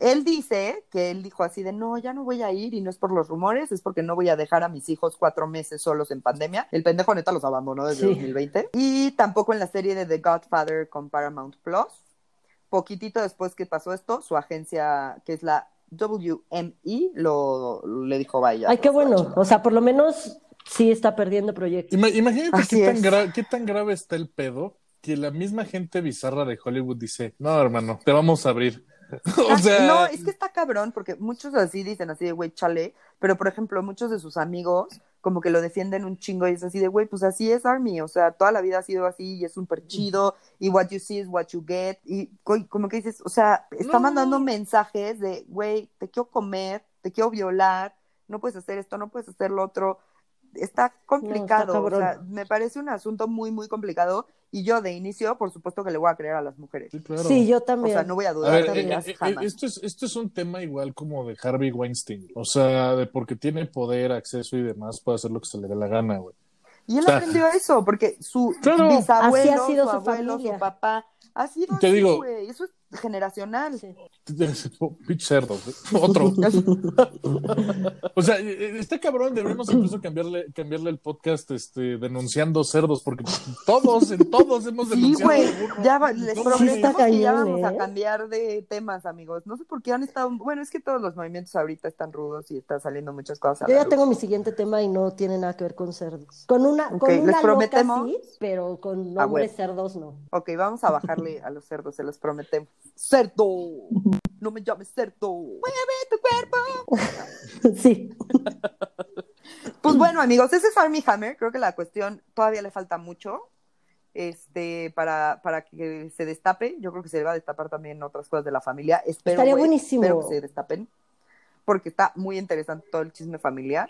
Él dice que él dijo así de no, ya no voy a ir y no es por los rumores, es porque no voy a dejar a mis hijos cuatro meses solos en pandemia. El pendejo neta los abandonó desde Sí. 2020. Y tampoco en la serie de The Godfather con Paramount Plus. Poquitito después que pasó esto, su agencia, que es la WME, lo, le dijo vaya. Ay, qué bueno. O sea, por lo menos sí está perdiendo proyectos. Ima- imagínate qué tan, gra- qué tan grave está el pedo que la misma gente bizarra de Hollywood dice, no, hermano, te vamos a abrir. O sea, No, es que está cabrón, porque muchos así dicen así de, güey, chale, pero por ejemplo, muchos de sus amigos como que lo defienden un chingo y es así de, güey, pues así es Army, o sea, toda la vida ha sido así y es súper chido, y what you see is what you get, y como que dices, o sea, está No. mandando mensajes de, güey, te quiero comer, te quiero violar, no puedes hacer esto, no puedes hacer lo otro, está complicado, o sea, me parece un asunto muy, muy complicado, y yo de inicio, por supuesto que le voy a creer a las mujeres, sí, claro. Sí, yo o también. sea, no voy a A dudar ver, de también. eh, eh, jamás. esto, es, esto es un tema igual como de Harvey Weinstein. O sea, de porque tiene poder, acceso y demás, puede hacer lo que se le dé la gana, güey. Y él O sea, aprendió eso, porque su Claro. bisabuelo, Así ha sido su su abuelo, familia. su papá, ha sido Te así, digo- güey. Eso es generacional. Sí. Pinche cerdo. güey. Otro. O sea, está cabrón, deberíamos incluso cambiarle, cambiarle el podcast este, denunciando cerdos, porque todos, en todos hemos Sí, denunciado. güey, alguno. ya va- les sí que ya vamos a ¿eh? cambiar de temas, amigos. No sé por qué han estado, bueno, es que todos los movimientos ahorita están rudos y están saliendo muchas cosas. Yo ya tengo mi siguiente tema y no tiene nada que ver con cerdos. Con una, Ok, con les una loca prometemos- sí, pero con Ah, hombres bueno. cerdos no. Ok, vamos a bajarle a los cerdos, se los prometemos. ¡Cerdo! No me llames cerdo. ¡Mueve tu cuerpo! Sí. Pues bueno, amigos, ese es Army Hammer. Creo que la cuestión todavía le falta mucho este, para, para que se destape. Yo creo que se va a destapar también otras cosas de la familia. Espero, Estaría buenísimo. espero que se destapen, porque está muy interesante todo el chisme familiar.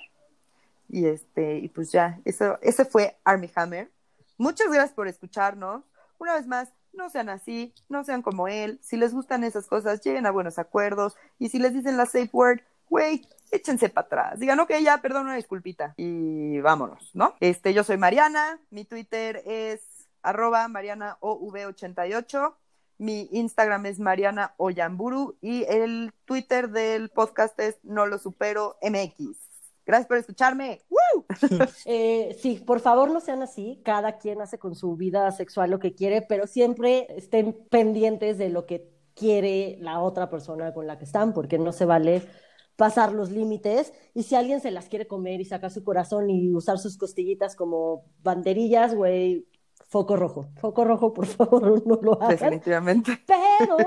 Y este, y pues ya, eso, ese fue Army Hammer. Muchas gracias por escucharnos. Una vez más, no sean así, no sean como él. Si les gustan esas cosas, lleguen a buenos acuerdos. Y si les dicen la safe word, güey, échense para atrás. Digan, ok, ya, perdón, una disculpita. Y vámonos, ¿no? Este, yo soy Mariana. Mi Twitter es arroba marianaov88. Mi Instagram es Mariana Oyamburu. Y el Twitter del podcast es No Lo Supero MX. Gracias por escucharme. ¡Woo! Eh, sí, por favor no sean así. Cada quien hace con su vida sexual lo que quiere, pero siempre estén pendientes de lo que quiere la otra persona con la que están, porque no se vale pasar los límites. Y si alguien se las quiere comer y sacar su corazón y usar sus costillitas como banderillas, güey, foco rojo. Foco rojo, por favor, no lo hagan. Definitivamente. Pero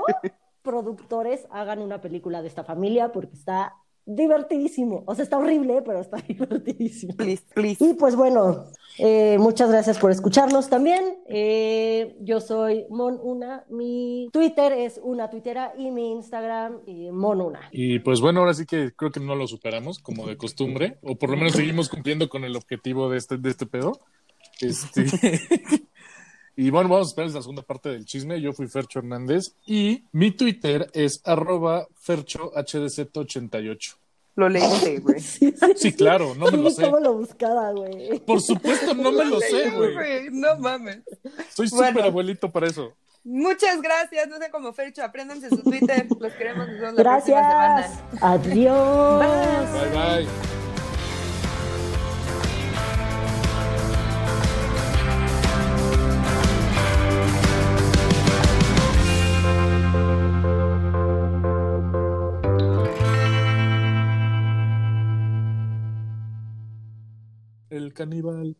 productores hagan una película de esta familia porque está divertidísimo. O sea, está horrible, pero está divertidísimo. Please, please. Y pues bueno, eh, muchas gracias por escucharnos también. Eh, yo soy Mon Una, mi Twitter es una tuitera y mi Instagram eh, Mon Una. Y pues bueno, ahora sí que creo que no lo superamos, como de costumbre, o por lo menos seguimos cumpliendo con el objetivo de este, de este pedo. Este. Y bueno, vamos a esperar la segunda parte del chisme. Yo fui Fercho Hernández y mi Twitter es arroba ferchohdz88. Lo leíste, güey. Sí, sí, Sí, claro, no me lo sé. cómo lo buscaba, güey. Por supuesto, no me lo sé, güey. No mames. Soy Bueno. súper abuelito para eso. Muchas gracias. No sé cómo Fercho. Apréndanse su Twitter. Los queremos. Nos vemos la próxima Gracias. semana. Adiós. Bye, bye. El caníbal.